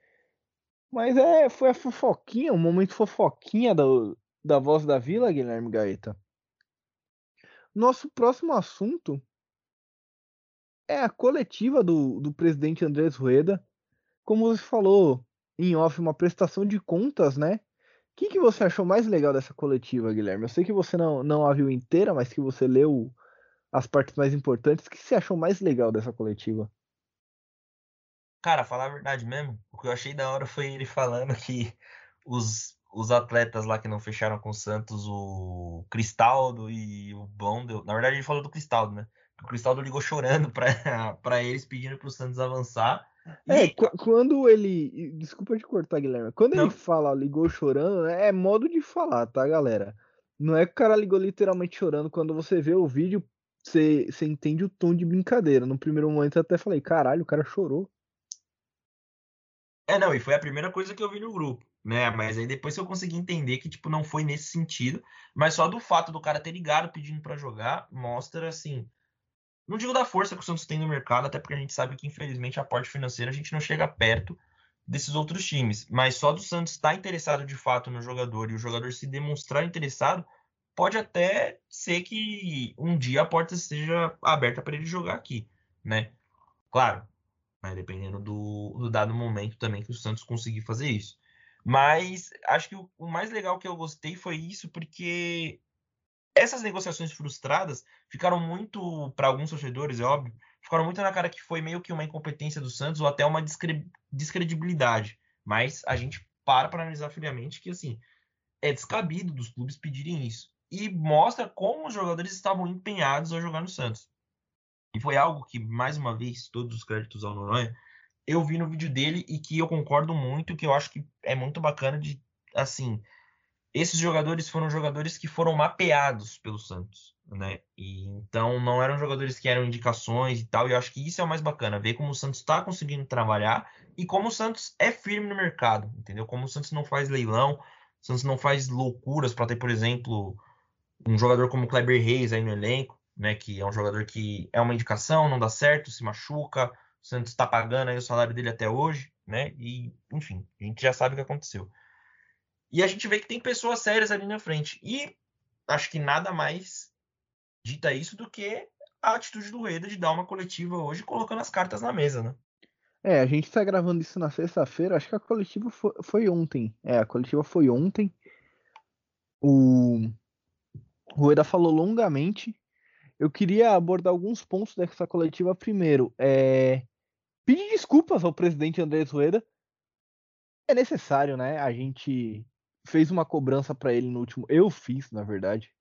Mas é, foi a fofoquinha, um momento fofoquinha do, da voz da vila, Guilherme Gaeta. Nosso próximo assunto é a coletiva do, do presidente Andrés Rueda como você falou em off, uma prestação de contas, né? O que, que você achou mais legal dessa coletiva, Guilherme? Eu sei que você não, não a viu inteira, mas que você leu as partes mais importantes. O que você achou mais legal dessa coletiva? Cara, falar a verdade mesmo, o que eu achei da hora foi ele falando que os, os atletas lá que não fecharam com o Santos, o Cristaldo e o Blondel, na verdade ele falou do Cristaldo, né? O Cristaldo ligou chorando para eles pedindo para o Santos avançar é, e... quando ele. Desculpa te cortar, Guilherme. Quando Não. ele fala ligou chorando, né, é modo de falar, tá, galera? Não é que o cara ligou literalmente chorando. Quando você vê o vídeo, você, você entende o tom de brincadeira. No primeiro momento eu até falei, caralho, o cara chorou. É, não, e foi a primeira coisa que eu vi no grupo, né? Mas aí depois eu consegui entender que, tipo, não foi nesse sentido. Mas só do fato do cara ter ligado pedindo para jogar, mostra, assim, não digo da força que o Santos tem no mercado, até porque a gente sabe que, infelizmente, a parte financeira a gente não chega perto desses outros times. Mas só do Santos estar interessado de fato no jogador e o jogador se demonstrar interessado, pode até ser que um dia a porta seja aberta para ele jogar aqui, né? Claro, né? dependendo do, do, dado momento também que o Santos conseguir fazer isso. Mas acho que o, o mais legal que eu gostei foi isso, porque essas negociações frustradas ficaram muito, para alguns torcedores, é óbvio, ficaram muito na cara que foi meio que uma incompetência do Santos ou até uma descredibilidade. Mas a gente para para analisar friamente que, assim, é descabido dos clubes pedirem isso. E mostra como os jogadores estavam empenhados a jogar no Santos. E foi algo que, mais uma vez, todos os créditos ao Noronha, eu vi no vídeo dele e que eu concordo muito, que eu acho que é muito bacana de, assim, esses jogadores foram jogadores que foram mapeados pelo Santos, né? E então não eram jogadores que eram indicações e tal. E eu acho que isso é o mais bacana, ver como o Santos está conseguindo trabalhar e como o Santos é firme no mercado, entendeu? Como o Santos não faz leilão, o Santos não faz loucuras para ter, por exemplo, um jogador como o Kleber Reis aí no elenco, né? Que é um jogador que é uma indicação, não dá certo, se machuca, Santos está pagando aí o salário dele até hoje, né? E enfim, a gente já sabe o que aconteceu. E a gente vê que tem pessoas sérias ali na frente. E acho que nada mais dita isso do que a atitude do Rueda de dar uma coletiva hoje colocando as cartas na mesa, né? É, a gente tá gravando isso na sexta-feira, acho que a coletiva foi, foi, ontem. É, a coletiva foi ontem. O Rueda falou longamente. Eu queria abordar alguns pontos dessa coletiva. Primeiro, é... pedir desculpas ao presidente Andrés Rueda. É necessário, né? A gente fez uma cobrança para ele no último. Eu fiz, na verdade,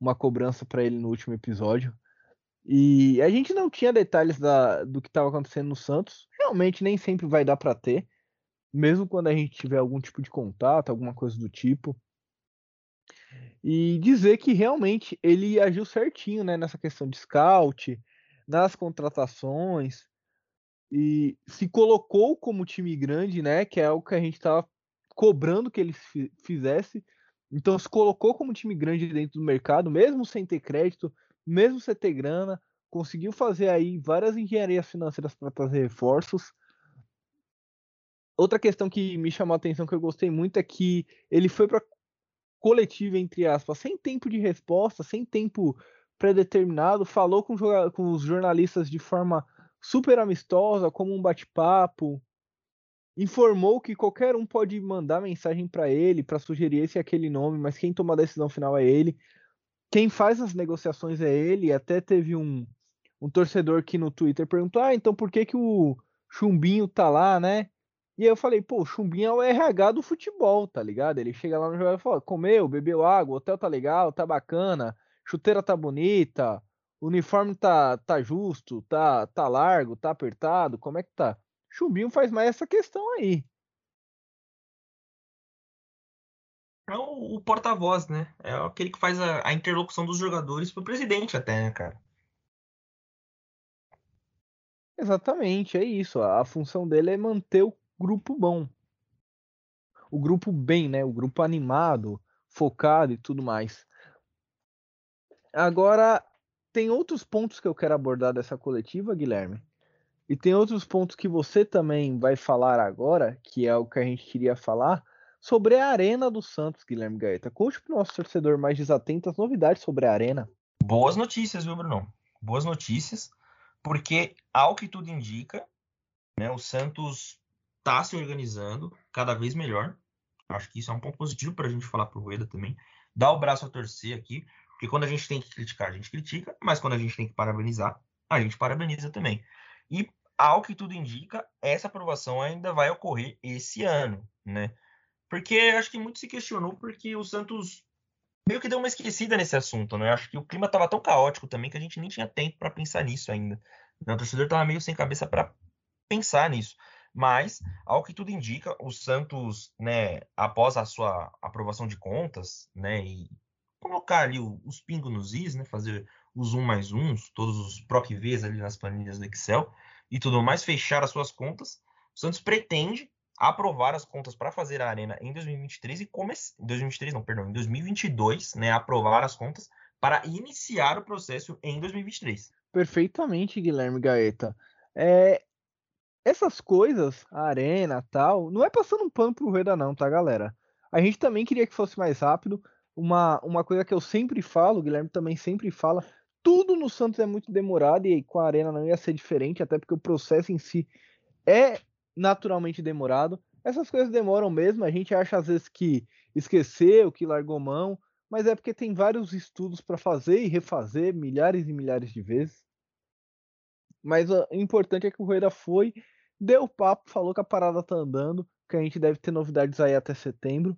uma cobrança para ele no último episódio. E a gente não tinha detalhes da, do que estava acontecendo no Santos. Realmente nem sempre vai dar para ter, mesmo quando a gente tiver algum tipo de contato, alguma coisa do tipo. E dizer que realmente ele agiu certinho né, nessa questão de scout, nas contratações, e se colocou como time grande, né? Que é o que a gente estava cobrando que ele fizesse. Então se colocou como time grande dentro do mercado, mesmo sem ter crédito, mesmo sem ter grana, conseguiu fazer aí várias engenharias financeiras para trazer reforços. Outra questão que me chamou a atenção que eu gostei muito é que ele foi para coletiva entre aspas, sem tempo de resposta, sem tempo predeterminado, falou com, com os jornalistas de forma super amistosa, como um bate-papo, informou que qualquer um pode mandar mensagem para ele para sugerir esse e aquele nome, mas quem toma a decisão final é ele. Quem faz as negociações é ele. Até teve um, um torcedor que no Twitter perguntou: ah, então por que, que o Chumbinho tá lá, né? E aí eu falei, pô, o Chumbinho é o RH do futebol, tá ligado? Ele chega lá no jogo e fala, comeu, bebeu água, o hotel tá legal, tá bacana, chuteira tá bonita, o uniforme tá, tá justo, tá, tá largo, tá apertado, como é que tá? Chumbinho faz mais essa questão aí. É o, o porta-voz, né? É aquele que faz a, a interlocução dos jogadores pro presidente até, né, cara? Exatamente, é isso. A, a função dele é manter o grupo bom. O grupo bem, né? O grupo animado, focado e tudo mais. Agora, tem outros pontos que eu quero abordar dessa coletiva, Guilherme. E tem outros pontos que você também vai falar agora, que é o que a gente queria falar, sobre a Arena do Santos, Guilherme Gaeta. Conte para o nosso torcedor mais desatento as novidades sobre a Arena. Boas notícias, viu, Bruno? Boas notícias, porque, ao que tudo indica, né, o Santos está se organizando cada vez melhor. Acho que isso é um ponto positivo para a gente falar para o Rueda também. Dá o braço a torcer aqui, porque quando a gente tem que criticar, a gente critica, mas quando a gente tem que parabenizar, a gente parabeniza também. E, ao que tudo indica, essa aprovação ainda vai ocorrer esse ano, né? Porque acho que muito se questionou porque o Santos meio que deu uma esquecida nesse assunto, né? Acho que o clima estava tão caótico também que a gente nem tinha tempo para pensar nisso ainda. O torcedor estava meio sem cabeça para pensar nisso. Mas, ao que tudo indica, o Santos, né, após a sua aprovação de contas, né, e colocar ali os pingos nos is, né, fazer os um mais uns, todos os proc vs ali nas planilhas do Excel e tudo mais, fechar as suas contas, o Santos pretende aprovar as contas para fazer a arena em 2023 e começar 2023 não, perdão, em 2022, né, aprovar as contas para iniciar o processo em 2023. Perfeitamente, Guilherme Gaeta. É, essas coisas, a arena tal, não é passando um pano pro Rueda não, tá, galera? A gente também queria que fosse mais rápido. Uma, uma coisa que eu sempre falo, o Guilherme também sempre fala, tudo no Santos é muito demorado e com a arena não ia ser diferente, até porque o processo em si é naturalmente demorado. Essas coisas demoram mesmo, a gente acha às vezes que esqueceu, que largou mão, mas é porque tem vários estudos para fazer e refazer milhares e milhares de vezes. Mas o importante é que o Rueda foi deu papo, falou que a parada tá andando, que a gente deve ter novidades aí até setembro.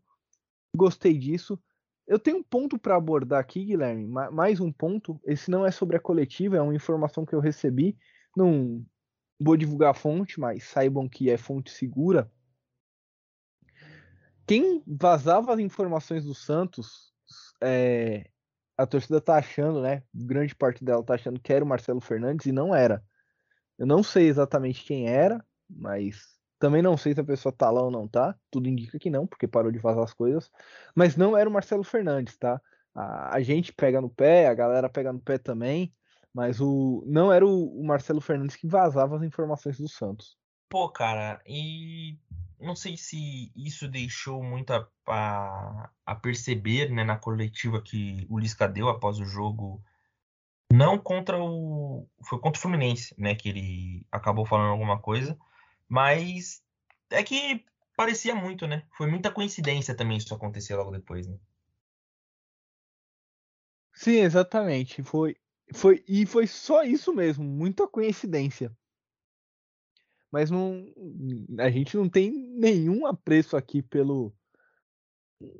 Gostei disso. Eu tenho um ponto para abordar aqui, Guilherme, mais um ponto. Esse não é sobre a coletiva, é uma informação que eu recebi. Não vou divulgar a fonte, mas saibam que é fonte segura. Quem vazava as informações do Santos, é, a torcida tá achando, né? Grande parte dela tá achando que era o Marcelo Fernandes e não era. Eu não sei exatamente quem era, mas também não sei se a pessoa tá lá ou não tá. Tudo indica que não, porque parou de vazar as coisas. Mas não era o Marcelo Fernandes, tá? A, a gente pega no pé, a galera pega no pé também. Mas o não era o, o Marcelo Fernandes que vazava as informações do Santos. Pô, cara, e não sei se isso deixou muito a, a, a, perceber né, na coletiva que o Lisca deu após o jogo. Não contra o. Foi contra o Fluminense, né? Que ele acabou falando alguma coisa. Mas é que parecia muito, né? Foi muita coincidência também isso acontecer logo depois, né? Sim, exatamente. Foi, foi e foi só isso mesmo, muita coincidência. Mas não, a gente não tem nenhum apreço aqui pelo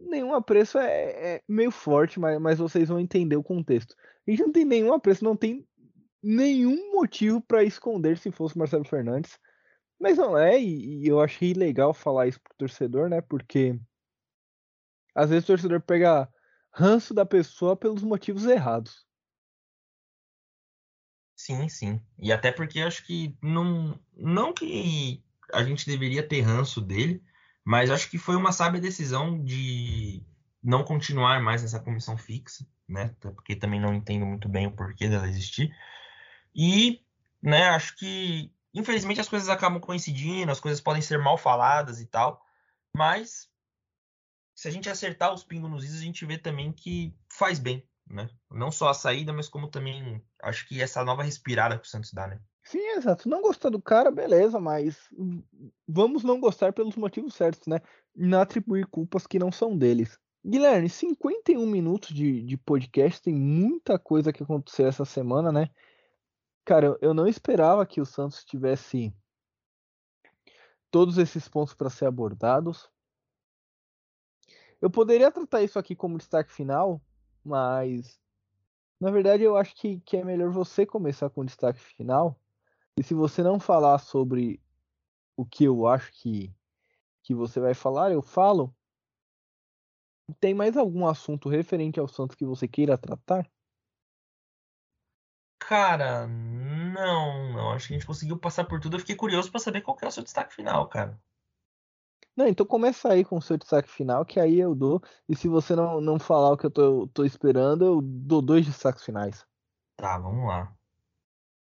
nenhum apreço é, é meio forte, mas, mas vocês vão entender o contexto. A gente não tem nenhum apreço, não tem nenhum motivo para esconder se fosse Marcelo Fernandes. Mas não é, e, e, eu achei legal falar isso pro torcedor, né? Porque às vezes o torcedor pega ranço da pessoa pelos motivos errados. Sim, sim. E até porque acho que não, não que a gente deveria ter ranço dele, mas acho que foi uma sábia decisão de não continuar mais nessa comissão fixa, né? Porque também não entendo muito bem o porquê dela existir. E, né, acho que Infelizmente as coisas acabam coincidindo, as coisas podem ser mal faladas e tal, mas se a gente acertar os pingos nos is, a gente vê também que faz bem, né? Não só a saída, mas como também acho que essa nova respirada que o Santos dá, né? Sim, exato. Não gostar do cara, beleza, mas vamos não gostar pelos motivos certos, né? Não atribuir culpas que não são deles. Guilherme, 51 minutos de, de podcast, tem muita coisa que aconteceu essa semana, né? Cara, eu não esperava que o Santos tivesse todos esses pontos para ser abordados. Eu poderia tratar isso aqui como destaque final, mas na verdade eu acho que, que é melhor você começar com o destaque final. E se você não falar sobre o que eu acho que, que você vai falar, eu falo. Tem mais algum assunto referente ao Santos que você queira tratar? Cara, não, não. Acho que a gente conseguiu passar por tudo. Eu fiquei curioso para saber qual é o seu destaque final, cara. Não, então começa aí com o seu destaque final, que aí eu dou. E se você não, não falar o que eu tô, tô esperando, eu dou dois destaques finais. Tá, vamos lá.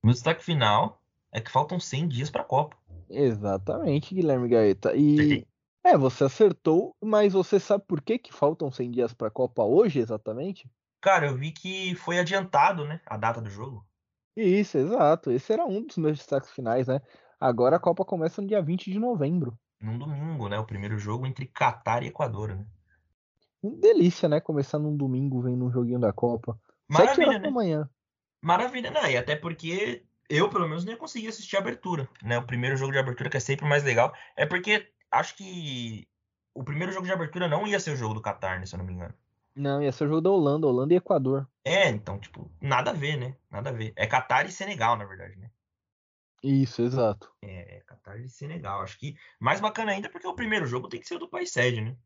Meu destaque final é que faltam 100 dias para a Copa. Exatamente, Guilherme Gaeta. E é, você acertou, mas você sabe por que, que faltam 100 dias para a Copa hoje, exatamente? Cara, eu vi que foi adiantado, né, a data do jogo. Isso, exato. Esse era um dos meus destaques finais, né? Agora a Copa começa no dia 20 de novembro num domingo, né? O primeiro jogo entre Catar e Equador, né? Delícia, né? Começar num domingo vendo um joguinho da Copa. Maravilha, né? da manhã. Maravilha, né? E até porque eu, pelo menos, não ia conseguir assistir a abertura, né? O primeiro jogo de abertura, que é sempre mais legal. É porque acho que o primeiro jogo de abertura não ia ser o jogo do Qatar, né? Se eu não me engano. Não, ia ser o jogo da Holanda, Holanda e Equador. É, então, tipo, nada a ver, né? Nada a ver. É Qatar e Senegal, na verdade, né? Isso, exato. É, Qatar e Senegal. Acho que mais bacana ainda porque o primeiro jogo tem que ser o do país sede, né?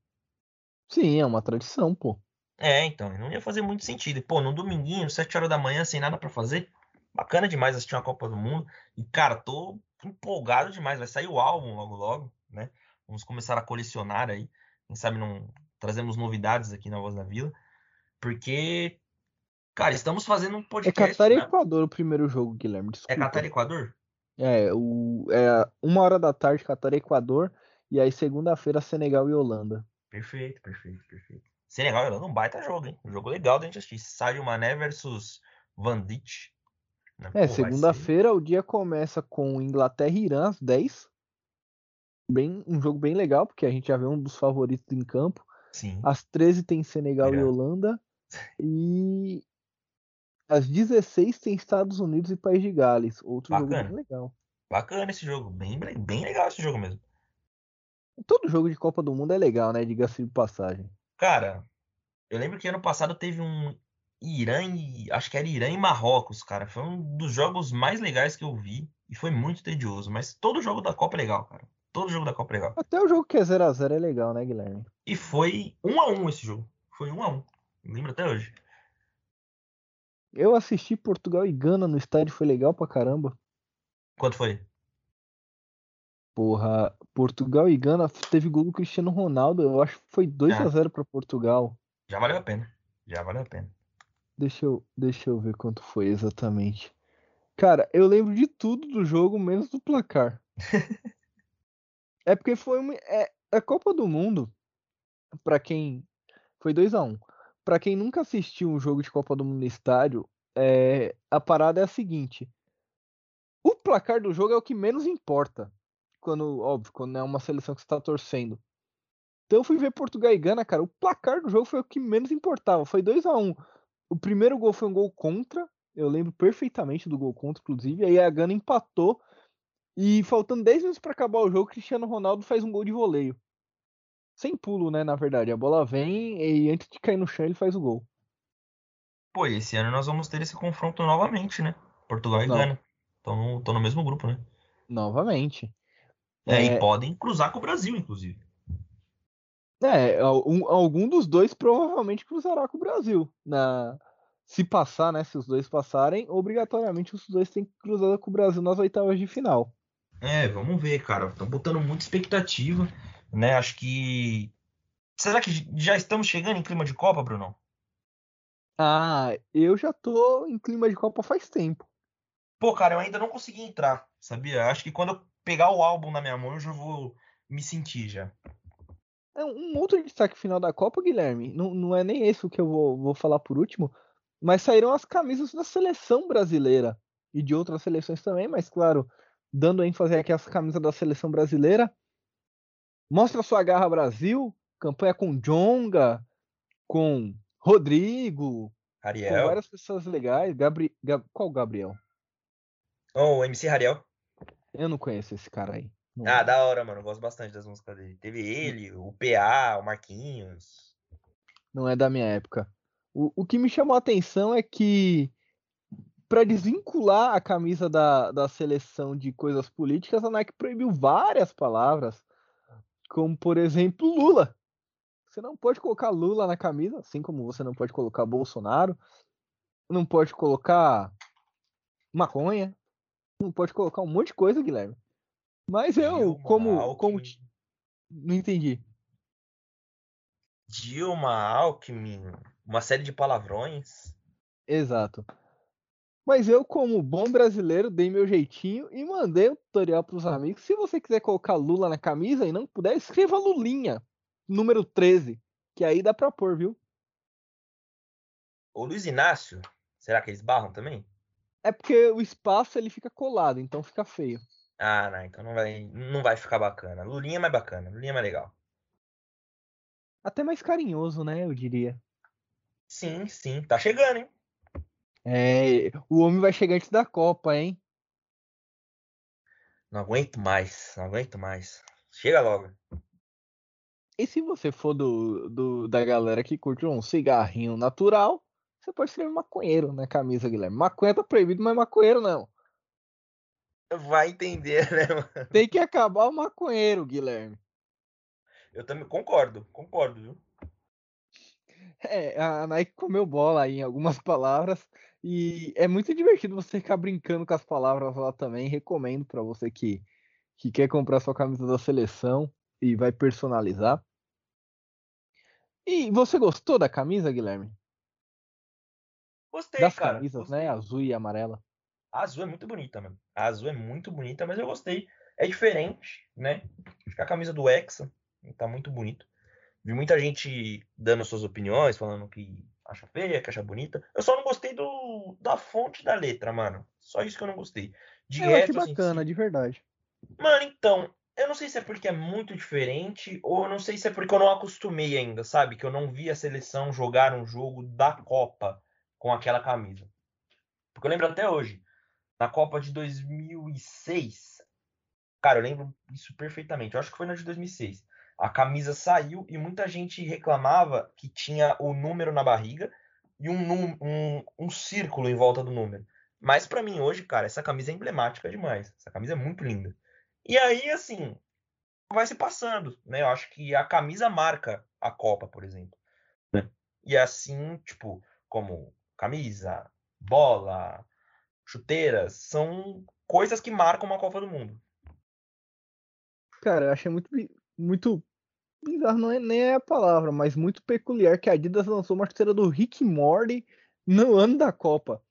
Sim, é uma tradição, pô. É, então, não ia fazer muito sentido. E, pô, num dominguinho, 7 horas da manhã, sem nada para fazer, bacana demais assistir uma Copa do Mundo. E, cara, tô empolgado demais. Vai sair o álbum logo logo, né? Vamos começar a colecionar aí. Quem sabe não trazemos novidades aqui na Voz da Vila. Porque, cara, estamos fazendo um é podcast. É Catar e né? Equador o primeiro jogo, Guilherme. É desculpa. É Catar e Equador? É, o, é uma hora da tarde, Catar e Equador. E aí, segunda-feira, Senegal e Holanda. Perfeito, perfeito, perfeito. Senegal e Holanda, um baita jogo, hein? Um jogo legal da gente assistir. Sadio Mané versus Van Dijk. Né? É, segunda-feira o dia começa com Inglaterra e Irã às 10. Bem, um jogo bem legal, porque a gente já vê um dos favoritos em campo. Sim. Às 13 tem Senegal e Holanda. E às 16 tem Estados Unidos e País de Gales. Outro Bacana. jogo bem legal. Bacana esse jogo. Bem, bem legal esse jogo mesmo. Todo jogo de Copa do Mundo é legal, né? Diga-se de passagem. Cara, eu lembro que ano passado teve um Irã e. Acho que era Irã e Marrocos, cara. Foi um dos jogos mais legais que eu vi. E foi muito tedioso. Mas todo jogo da Copa é legal, cara. Todo jogo da Copa é legal. Até o jogo que é 0x0 é legal, né, Guilherme? E foi 1x1 esse jogo. Foi 1x1. Lembro até hoje. Eu assisti Portugal e Gana no estádio, foi legal pra caramba. Quanto foi? Porra, Portugal e Gana teve gol do Cristiano Ronaldo. Eu acho que foi 2 a 0 para Portugal. Já valeu a pena. Já valeu a pena. Deixa eu, deixa eu ver quanto foi exatamente. Cara, eu lembro de tudo do jogo, menos do placar. é porque foi uma, é, a Copa do Mundo, para quem foi 2 a 1 para quem nunca assistiu um jogo de Copa do Mundo no estádio, é, a parada é a seguinte: o placar do jogo é o que menos importa. Quando, óbvio, quando é uma seleção que está torcendo. Então eu fui ver Portugal e Gana, cara. O placar do jogo foi o que menos importava. Foi 2 a 1 um. O primeiro gol foi um gol contra. Eu lembro perfeitamente do gol contra, inclusive. Aí a Gana empatou. E faltando 10 minutos para acabar o jogo, Cristiano Ronaldo faz um gol de voleio sem pulo, né? Na verdade, a bola vem e antes de cair no chão ele faz o gol. Pô, e esse ano nós vamos ter esse confronto novamente, né? Portugal e Não. Gana. Estão no, mesmo grupo, né? Novamente. É, é, e podem cruzar com o Brasil, inclusive. É, um, algum dos dois provavelmente cruzará com o Brasil. Na, se passar, né? Se os dois passarem, obrigatoriamente os dois têm que cruzar com o Brasil nas oitavas de final. É, vamos ver, cara. Estão botando muita expectativa né? Acho que. Será que já estamos chegando em clima de Copa, Bruno? Ah, eu já tô em clima de Copa faz tempo. Pô, cara, eu ainda não consegui entrar, sabia? Acho que quando eu pegar o álbum na minha mão, eu já vou me sentir já. É um outro destaque final da Copa, Guilherme. Não, não é nem esse o que eu vou, vou falar por último, mas saíram as camisas da seleção brasileira e de outras seleções também, mas claro, dando ênfase aqui às camisas da seleção brasileira. Mostra sua garra Brasil, campanha com Jonga, com Rodrigo, Ariel. com várias pessoas legais. Gabri... Gab... Qual Gabriel? Oh, o MC Ariel. Eu não conheço esse cara aí. Ah, da hora, mano. Eu gosto bastante das músicas dele. Teve ele, o PA, o Marquinhos. Não é da minha época. O, o que me chamou a atenção é que, para desvincular a camisa da, da seleção de coisas políticas, a Nike proibiu várias palavras, como, por exemplo, Lula. Você não pode colocar Lula na camisa, assim como você não pode colocar Bolsonaro. Não pode colocar maconha. Não pode colocar um monte de coisa, Guilherme. Mas eu, Dilma, como, Alckmin. como. Não entendi. Dilma, Alckmin, uma série de palavrões. Exato. Mas eu, como bom brasileiro, dei meu jeitinho e mandei um tutorial para os amigos. Se você quiser colocar Lula na camisa e não puder, escreva Lulinha, número 13, que aí dá pra pôr, viu? O Luiz Inácio, será que eles barram também? É porque o espaço ele fica colado, então fica feio. Ah, não, então não vai, não vai ficar bacana. Lulinha é mais bacana, Lulinha é mais legal. Até mais carinhoso, né? Eu diria. Sim, sim, tá chegando, hein? É, o homem vai chegar antes da Copa, hein? Não aguento mais, não aguento mais. Chega logo. E se você for do, do da galera que curte um cigarrinho natural, você pode escrever maconheiro na camisa, Guilherme. Maconha tá proibido, mas maconheiro não. Vai entender, né, mano? Tem que acabar o maconheiro, Guilherme. Eu também concordo, concordo, viu? É, a Nike comeu bola aí em algumas palavras e é muito divertido você ficar brincando com as palavras lá também. Recomendo para você que, que quer comprar sua camisa da seleção e vai personalizar. E você gostou da camisa, Guilherme? Gostei, Das cara. camisas, gostei. né? Azul e amarela. A azul é muito bonita, mano. A azul é muito bonita, mas eu gostei. É diferente, né? Acho que a camisa do Hexa tá muito bonito. Vi muita gente dando suas opiniões, falando que acha feia, que acha bonita. Eu só não gostei do da fonte da letra, mano. Só isso que eu não gostei. De eu achei resto, assim, bacana, sim. de verdade. Mano, então, eu não sei se é porque é muito diferente ou eu não sei se é porque eu não acostumei ainda, sabe? Que eu não vi a seleção jogar um jogo da Copa com aquela camisa. Porque eu lembro até hoje, na Copa de 2006, cara, eu lembro isso perfeitamente. Eu acho que foi na de 2006. A camisa saiu e muita gente reclamava que tinha o número na barriga e um, um, um círculo em volta do número. Mas pra mim hoje, cara, essa camisa é emblemática demais. Essa camisa é muito linda. E aí, assim, vai se passando, né? Eu acho que a camisa marca a Copa, por exemplo. né? E assim, tipo, como camisa, bola, chuteiras, são coisas que marcam uma Copa do Mundo. Cara, eu achei muito, muito bizarro, não é nem é a palavra, mas muito peculiar que a Adidas lançou uma chuteira do Rick Morty no ano da Copa.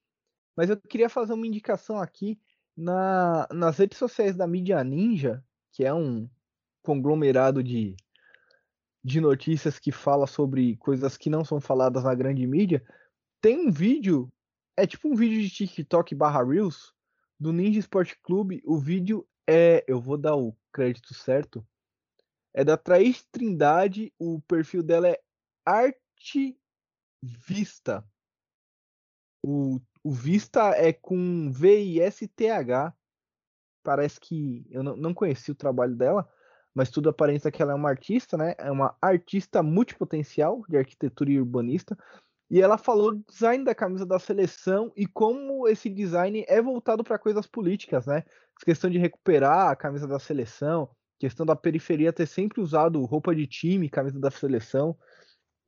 Mas eu queria fazer uma indicação aqui na, nas redes sociais da Mídia Ninja, que é um conglomerado de, de notícias que fala sobre coisas que não são faladas na grande mídia. Tem um vídeo, é tipo um vídeo de TikTok barra Reels, do Ninja Sport Clube. O vídeo é, eu vou dar o crédito certo, é da Thaís Trindade, o perfil dela é Arte Vista. O, o Vista é com V-I-S-T-H. Parece que eu não, não conheci o trabalho dela, mas tudo aparenta que ela é uma artista, né? É uma artista multipotencial de arquitetura e urbanista. E ela falou do design da camisa da seleção e como esse design é voltado para coisas políticas, né? Questão de recuperar a camisa da seleção, questão da periferia ter sempre usado roupa de time, camisa da seleção.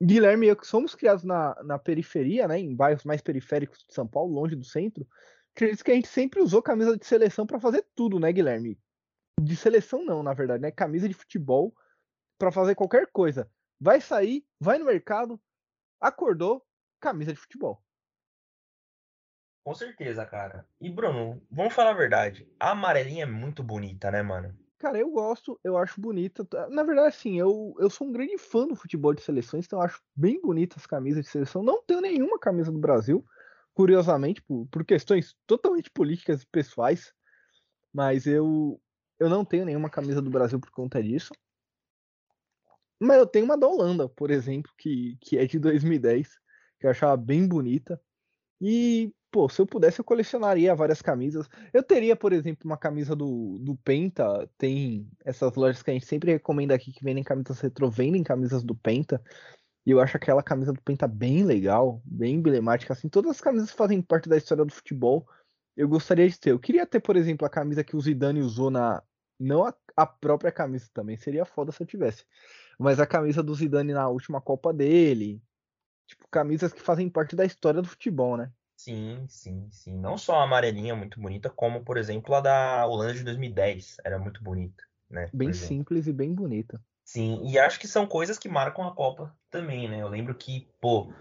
Guilherme e eu que somos criados na, na periferia, né, em bairros mais periféricos de São Paulo, longe do centro, acredito que a gente sempre usou camisa de seleção para fazer tudo, né, Guilherme? De seleção não, na verdade, né? Camisa de futebol para fazer qualquer coisa. Vai sair, vai no mercado, acordou, camisa de futebol. Com certeza, cara. E Bruno, vamos falar a verdade. A amarelinha é muito bonita, né, mano? Cara, eu gosto, eu acho bonita. Na verdade, assim, eu, eu sou um grande fã do futebol de seleções, então eu acho bem bonitas as camisas de seleção. Não tenho nenhuma camisa do Brasil, curiosamente, por, por questões totalmente políticas e pessoais, mas eu, eu não tenho nenhuma camisa do Brasil por conta disso. Mas eu tenho uma da Holanda, por exemplo, que, que é de 2010, que eu achava bem bonita. E pô, se eu pudesse, eu colecionaria várias camisas. Eu teria, por exemplo, uma camisa do, do Penta. Tem essas lojas que a gente sempre recomenda aqui que vendem camisas retro, vendem camisas do Penta. E eu acho aquela camisa do Penta bem legal, bem emblemática. Assim, todas as camisas fazem parte da história do futebol. Eu gostaria de ter. Eu queria ter, por exemplo, a camisa que o Zidane usou na. Não a, a própria camisa também, seria foda se eu tivesse. Mas a camisa do Zidane na última Copa dele. Tipo, camisas que fazem parte da história do futebol, né? Sim, sim, sim. Não só a amarelinha muito bonita, como, por exemplo, a da Holanda de 2010. Era muito bonita, né? Bem simples e bem bonita. Sim, e acho que são coisas que marcam a Copa também, né? Eu lembro que, pô,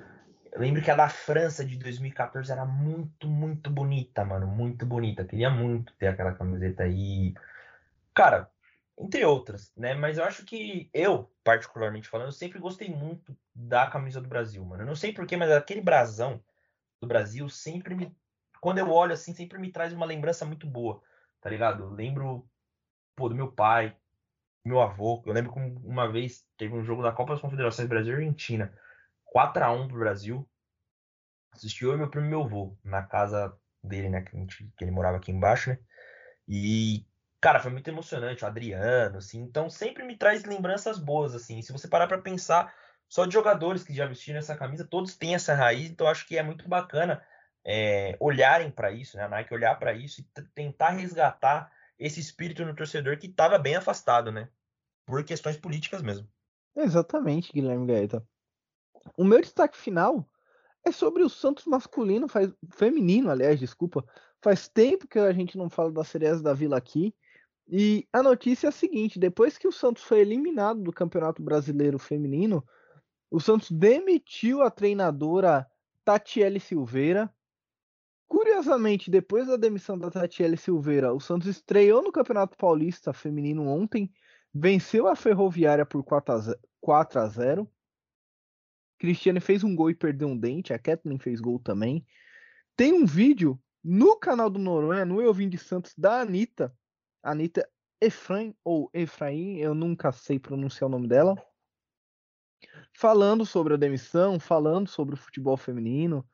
eu lembro que a da França de 2014 era muito, muito bonita, mano, muito bonita. Queria muito ter aquela camiseta aí. Cara, entre outras, né? Mas eu acho que eu, particularmente falando, eu sempre gostei muito da camisa do Brasil, mano. Eu não sei porquê, mas aquele brasão do Brasil sempre me. Quando eu olho assim, sempre me traz uma lembrança muito boa, tá ligado? Eu lembro, pô, do meu pai, meu avô. Eu lembro que uma vez teve um jogo da Copa das Confederações Brasil e Argentina. 4 a 1 pro Brasil. Assistiu eu e meu primo e meu avô na casa dele, né? Que, gente, que ele morava aqui embaixo, né? E, cara, foi muito emocionante. O Adriano, assim. Então sempre me traz lembranças boas, assim. Se você parar pra pensar, só de jogadores que já vestiram essa camisa, todos têm essa raiz. Então acho que é muito bacana é, olharem para isso, né? A Nike olhar para isso e tentar resgatar esse espírito no torcedor que estava bem afastado, né? Por questões políticas mesmo. Exatamente, Guilherme Gaeta. O meu destaque final é sobre o Santos masculino, faz, feminino, aliás, desculpa. Faz tempo que a gente não fala da Cereza da Vila aqui. E a notícia é a seguinte: depois que o Santos foi eliminado do Campeonato Brasileiro Feminino, o Santos demitiu a treinadora Tatiele Silveira. Curiosamente, depois da demissão da Tatiele Silveira, o Santos estreou no Campeonato Paulista Feminino ontem, venceu a Ferroviária por 4 a 0 Cristiane fez um gol e perdeu um dente, a Kathleen fez gol também. Tem um vídeo no canal do Noronha, no Eu Vim de Santos, da Anitta, Anitta Efraim, ou Efraim, eu nunca sei pronunciar o nome dela, falando sobre a demissão, falando sobre o futebol feminino,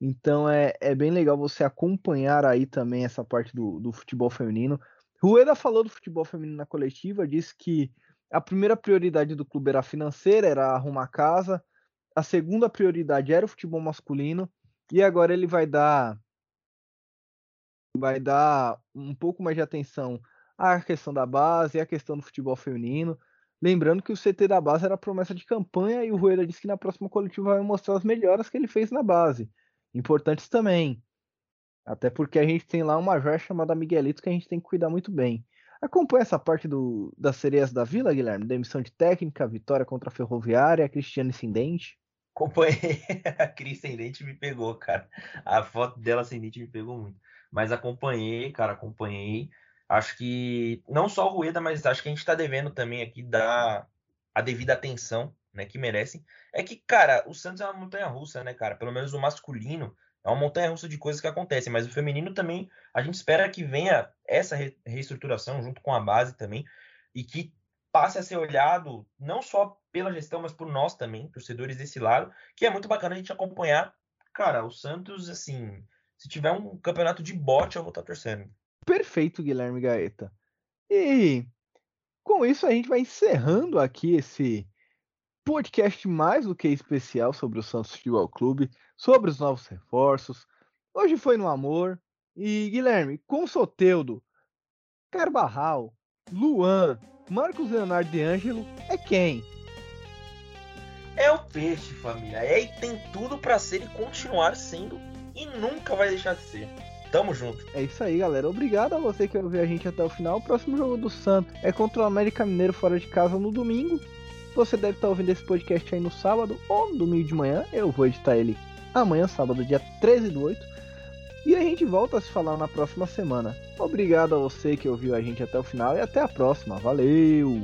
então é, é bem legal você acompanhar aí também essa parte do, do futebol feminino. Rueda falou do futebol feminino na coletiva, disse que a primeira prioridade do clube era financeira, era arrumar casa. A segunda prioridade era o futebol masculino. E agora ele vai dar vai dar um pouco mais de atenção à questão da base, à questão do futebol feminino. Lembrando que o CT da base era promessa de campanha e o Rueda disse que na próxima coletiva vai mostrar as melhoras que ele fez na base importantes também. Até porque a gente tem lá uma joia chamada Miguelito que a gente tem que cuidar muito bem. Acompanha essa parte do, das sereias da Vila, Guilherme? Demissão de técnica, vitória contra a Ferroviária, a Cristiane Sindente. Acompanhei. A Cris Sindente me pegou, cara. A foto dela Sindente me pegou muito. Mas acompanhei, cara, acompanhei. Acho que não só o Rueda, mas acho que a gente está devendo também aqui dar a devida atenção né, que merecem. É que, cara, o Santos é uma montanha russa, né, cara? Pelo menos o masculino é uma montanha russa de coisas que acontecem, mas o feminino também, a gente espera que venha essa re reestruturação junto com a base também e que passe a ser olhado não só pela gestão, mas por nós também, torcedores desse lado, que é muito bacana a gente acompanhar. Cara, o Santos, assim, se tiver um campeonato de bote, eu vou estar torcendo. Perfeito, Guilherme Gaeta. E com isso a gente vai encerrando aqui esse podcast mais do que especial sobre o Santos Futebol Clube, sobre os novos reforços. Hoje foi no amor. E Guilherme, com Soteudo, Carbarral, Luan, Marcos Leonardo de Ângelo, é quem? É o peixe, família. É e tem tudo para ser e continuar sendo e nunca vai deixar de ser. Tamo junto. É isso aí, galera. Obrigado a você que ouviu a gente até o final. O próximo jogo do Santos é contra o América Mineiro fora de casa no domingo. Você deve estar ouvindo esse podcast aí no sábado ou no domingo de manhã. Eu vou editar ele amanhã, sábado, dia 13 do 8. E a gente volta a se falar na próxima semana. Obrigado a você que ouviu a gente até o final e até a próxima. Valeu!